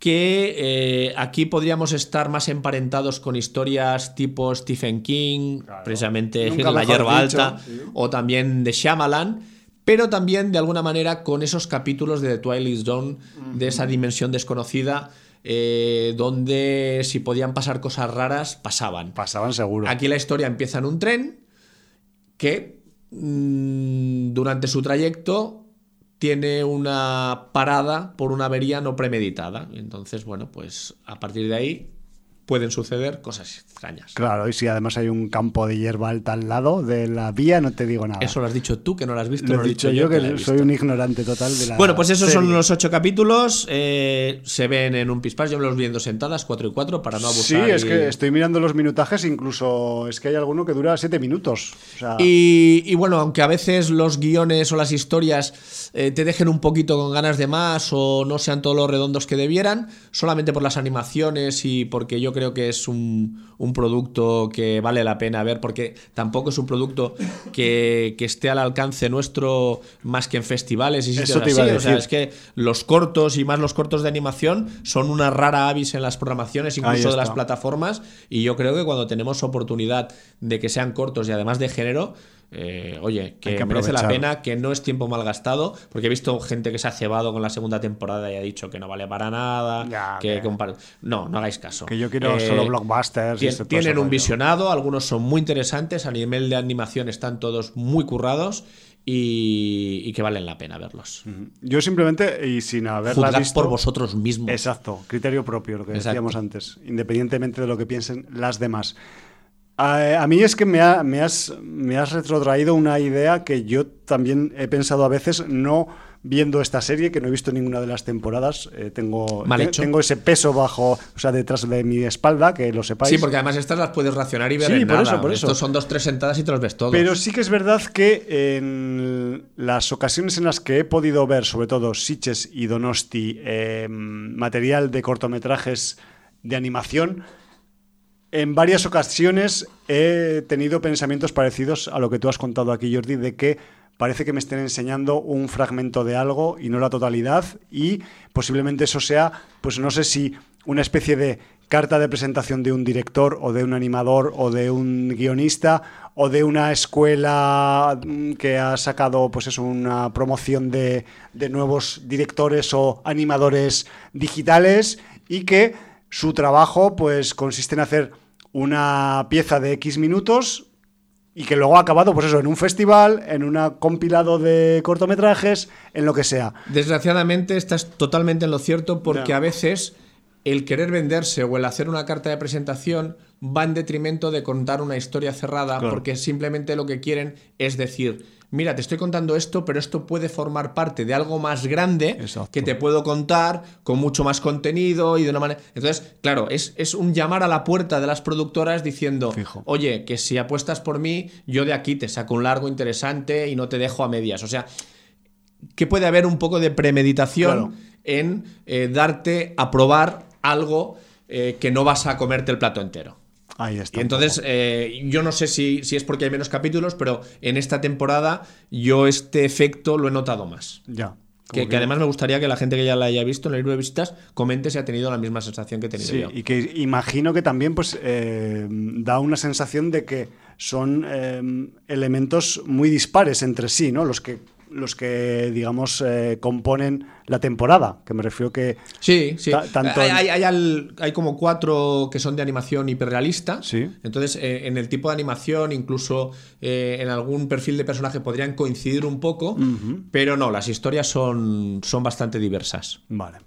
que eh, aquí podríamos estar más emparentados con historias tipo Stephen King, precisamente La hierba dicho, alta, sí. o también de Shyamalan, pero también de alguna manera con esos capítulos de The Twilight Zone, de esa dimensión desconocida, eh, donde si podían pasar cosas raras, pasaban. Pasaban seguro. Aquí la historia empieza en un tren que mm, durante su trayecto tiene una parada por una avería no premeditada. Entonces, bueno, pues a partir de ahí pueden suceder cosas extrañas. Claro, y si además hay un campo de hierba alta al lado de la vía, no te digo nada. Eso lo has dicho tú, que no lo has visto. Lo no he dicho yo, que soy un ignorante total de la. Bueno, pues esos son los ocho capítulos. eh, se ven en un pispás. Yo me los vi en dos sentadas, cuatro y cuatro, para no abusar. Sí, es y- que estoy mirando los minutajes, incluso es que hay alguno que dura siete minutos. O sea, Y, y bueno, aunque a veces los guiones o las historias eh, te dejen un poquito con ganas de más o no sean todos los redondos que debieran, solamente por las animaciones y porque yo creo creo que es un, un producto que vale la pena ver, porque tampoco es un producto que, que esté al alcance nuestro más que en festivales y sitios así. O sea, es que los cortos y más los cortos de animación son una rara avis en las programaciones, incluso de las plataformas. Y yo creo que cuando tenemos oportunidad de que sean cortos y además de género, eh, oye, que, que merece la pena, que no es tiempo mal gastado, porque he visto gente que se ha cebado con la segunda temporada y ha dicho que no vale para nada, Ya, que, que- No, no hagáis caso. Que yo quiero Eh, solo blockbusters. y Tien- todo tienen un rollo. visionado, algunos son muy interesantes, a nivel de animación están todos muy currados y, y que valen la pena verlos. Yo simplemente, y sin haberla Juzgad visto... por vosotros mismos. Exacto, criterio propio, lo que Exacto. decíamos antes, independientemente de lo que piensen las demás. A, a mí es que me, ha- me has, me has retrotraído una idea que yo también he pensado a veces, no viendo esta serie, que no he visto ninguna de las temporadas, eh, tengo, Mal te- hecho. tengo ese peso bajo, o sea, detrás de mi espalda, que lo sepáis. Sí, porque además estas las puedes racionar y ver Sí, en por nada. eso, por eso. Estos son dos, tres sentadas y te los ves todos. Pero sí que es verdad que en las ocasiones en las que he podido ver, sobre todo Sitges y Donosti, eh, material de cortometrajes de animación, en varias ocasiones he tenido pensamientos parecidos a lo que tú has contado aquí, Jordi, de que parece que me estén enseñando un fragmento de algo y no la totalidad y posiblemente eso sea, pues no sé si una especie de carta de presentación de un director o de un animador o de un guionista o de una escuela mm, que ha sacado pues eso, una promoción de, de nuevos directores o animadores digitales y que su trabajo pues consiste en hacer una pieza de X minutos y que luego ha acabado pues eso en un festival, en un compilado de cortometrajes, en lo que sea. Desgraciadamente estás totalmente en lo cierto porque a veces el querer venderse o el hacer una carta de presentación va en detrimento de contar una historia cerrada Claro. porque simplemente lo que quieren es decir, mira, te estoy contando esto, pero esto puede formar parte de algo más grande Exacto. que te puedo contar con mucho más contenido y de una manera... Entonces, claro, es, es un llamar a la puerta de las productoras diciendo, Fijo. oye, que si apuestas por mí, yo de aquí te saco un largo interesante y no te dejo a medias. O sea, que puede haber un poco de premeditación Claro. en eh, darte a probar algo eh, que no vas a comerte el plato entero. Ahí está. Y entonces, eh, yo no sé si, si es porque hay menos capítulos, pero en esta temporada yo este efecto lo he notado más. ya. Que además me gustaría que la gente que ya la haya visto en el libro de visitas comente si ha tenido la misma sensación que he tenido Sí, yo. y que imagino que también pues eh, da una sensación de que son eh, elementos muy dispares entre sí, ¿no? Los que los que digamos eh, componen la temporada, que me refiero que Sí, sí. Tanto hay- hay al- hay como cuatro que son de animación hiperrealista. Sí. Entonces, eh, en el tipo de animación, incluso eh, en algún perfil de personaje podrían coincidir un poco, pero no, las historias son, son bastante diversas. Vale.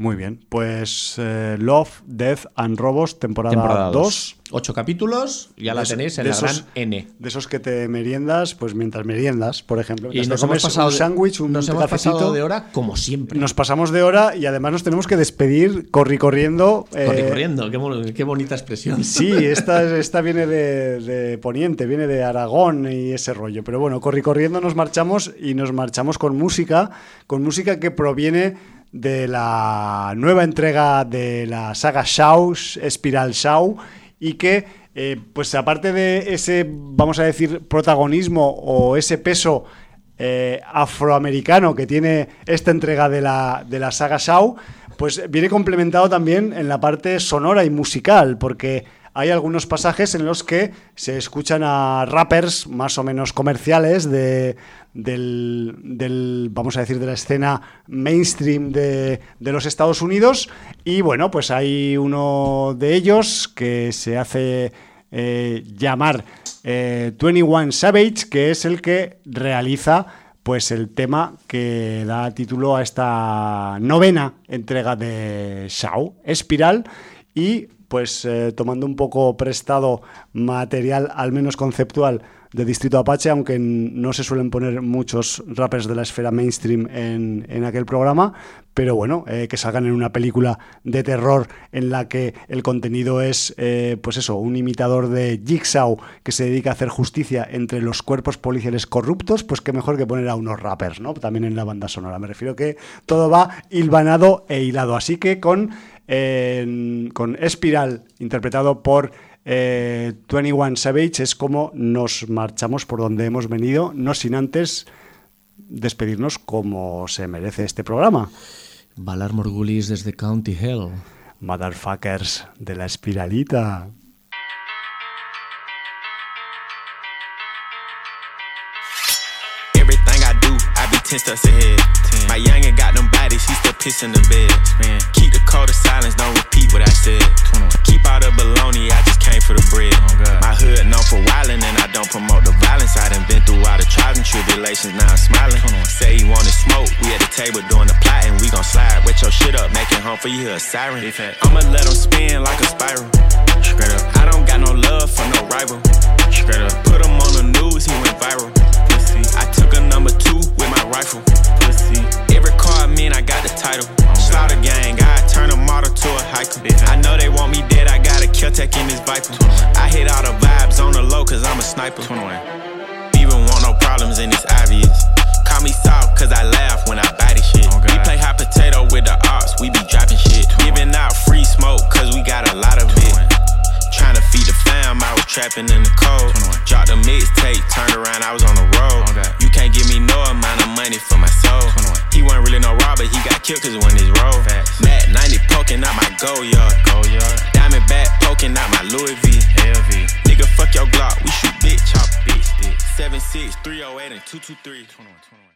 Muy bien. Pues eh, Love, Death and Robos, temporada, Temporada 2. 2. Ocho capítulos, ya la De tenéis en la esos- gran N. De esos que te meriendas, pues mientras meriendas, por ejemplo. Y nos hemos pasado, un sándwich, un nos hemos pasado de hora como siempre. Nos pasamos de hora y además nos tenemos que despedir corri corriendo. eh, Corri corriendo, qué, qué bonita expresión. Sí, esta, esta viene de, de Poniente, viene de Aragón y ese rollo. Pero bueno, corri corriendo nos marchamos y nos marchamos con música, con música que proviene de la nueva entrega de la saga Shaw, Spiral Shaw, y que, eh, pues aparte de ese, vamos a decir, protagonismo o ese peso eh, afroamericano que tiene esta entrega de la, de la saga Shaw, pues viene complementado también en la parte sonora y musical, porque hay algunos pasajes en los que se escuchan a rappers más o menos comerciales de, del, del, vamos a decir, de la escena mainstream de, de los Estados Unidos. Y bueno, pues hay uno de ellos que se hace eh, llamar eh, 21 Savage, que es el que realiza pues el tema que da título a esta novena entrega de Shaw, Espiral, y pues eh, tomando un poco prestado material, al menos conceptual, de Distrito Apache, aunque no se suelen poner muchos rappers de la esfera mainstream en, en aquel programa, pero bueno, eh, que salgan en una película de terror en la que el contenido es, eh, pues eso, un imitador de Jigsaw que se dedica a hacer justicia entre los cuerpos policiales corruptos, pues qué mejor que poner a unos rappers, ¿no? También en la banda sonora. Me refiero que todo va hilvanado e hilado. Así que con, eh, con Espiral, interpretado por eh, 21 Savage, es como nos marchamos por donde hemos venido, no sin antes despedirnos como se merece este programa. Valar Morgulis desde County Hell. Motherfuckers de la espiralita. Everything I do, I be 10 steps ahead. My youngin' got them bodies, he still piss in the bed. Keep the code of silence, don't repeat what I said. Keep all the baloney, I just came for the bread. Oh, my hood known for wildin' and I don't promote the violence. I done been through all the trials and tribulations, now I'm smiling. Say he wanted smoke, we at the table doing the plotting. We gon' slide, wet your shit up, make it home for you, a siren. I'ma let him spin like a spiral. Straight up, I don't got no love for no rival. Straight up, put him on the news, he went viral. Pussy, I took a number two with my rifle. Pussy, every car I mean, I got the title. Oh, Slaughter gang, I turn a model to a hiker. I know they want me dead, I got a kill tech in this viper. I hit all the vibes on the low, cause I'm a sniper. Even want no problems, and it's obvious. Call me soft, cause I laugh when I buy this shit. we play hot potato with the ops, we be dropping shit. Giving out free smoke, cause we got a lot of it. Trying to feed the fam, I was trapping in the cold. Dropped a mixtape, turned around, I was on the road. You can't give me no amount of money for my soul. He wasn't really no robber, he got killed cause it wasn't his role. Matt 90 poking out my go yard. Diamond back poking out my Louis V. LV. Nigga, fuck your Glock, we shoot bitch. Chop bitch. 76, 308, and 223.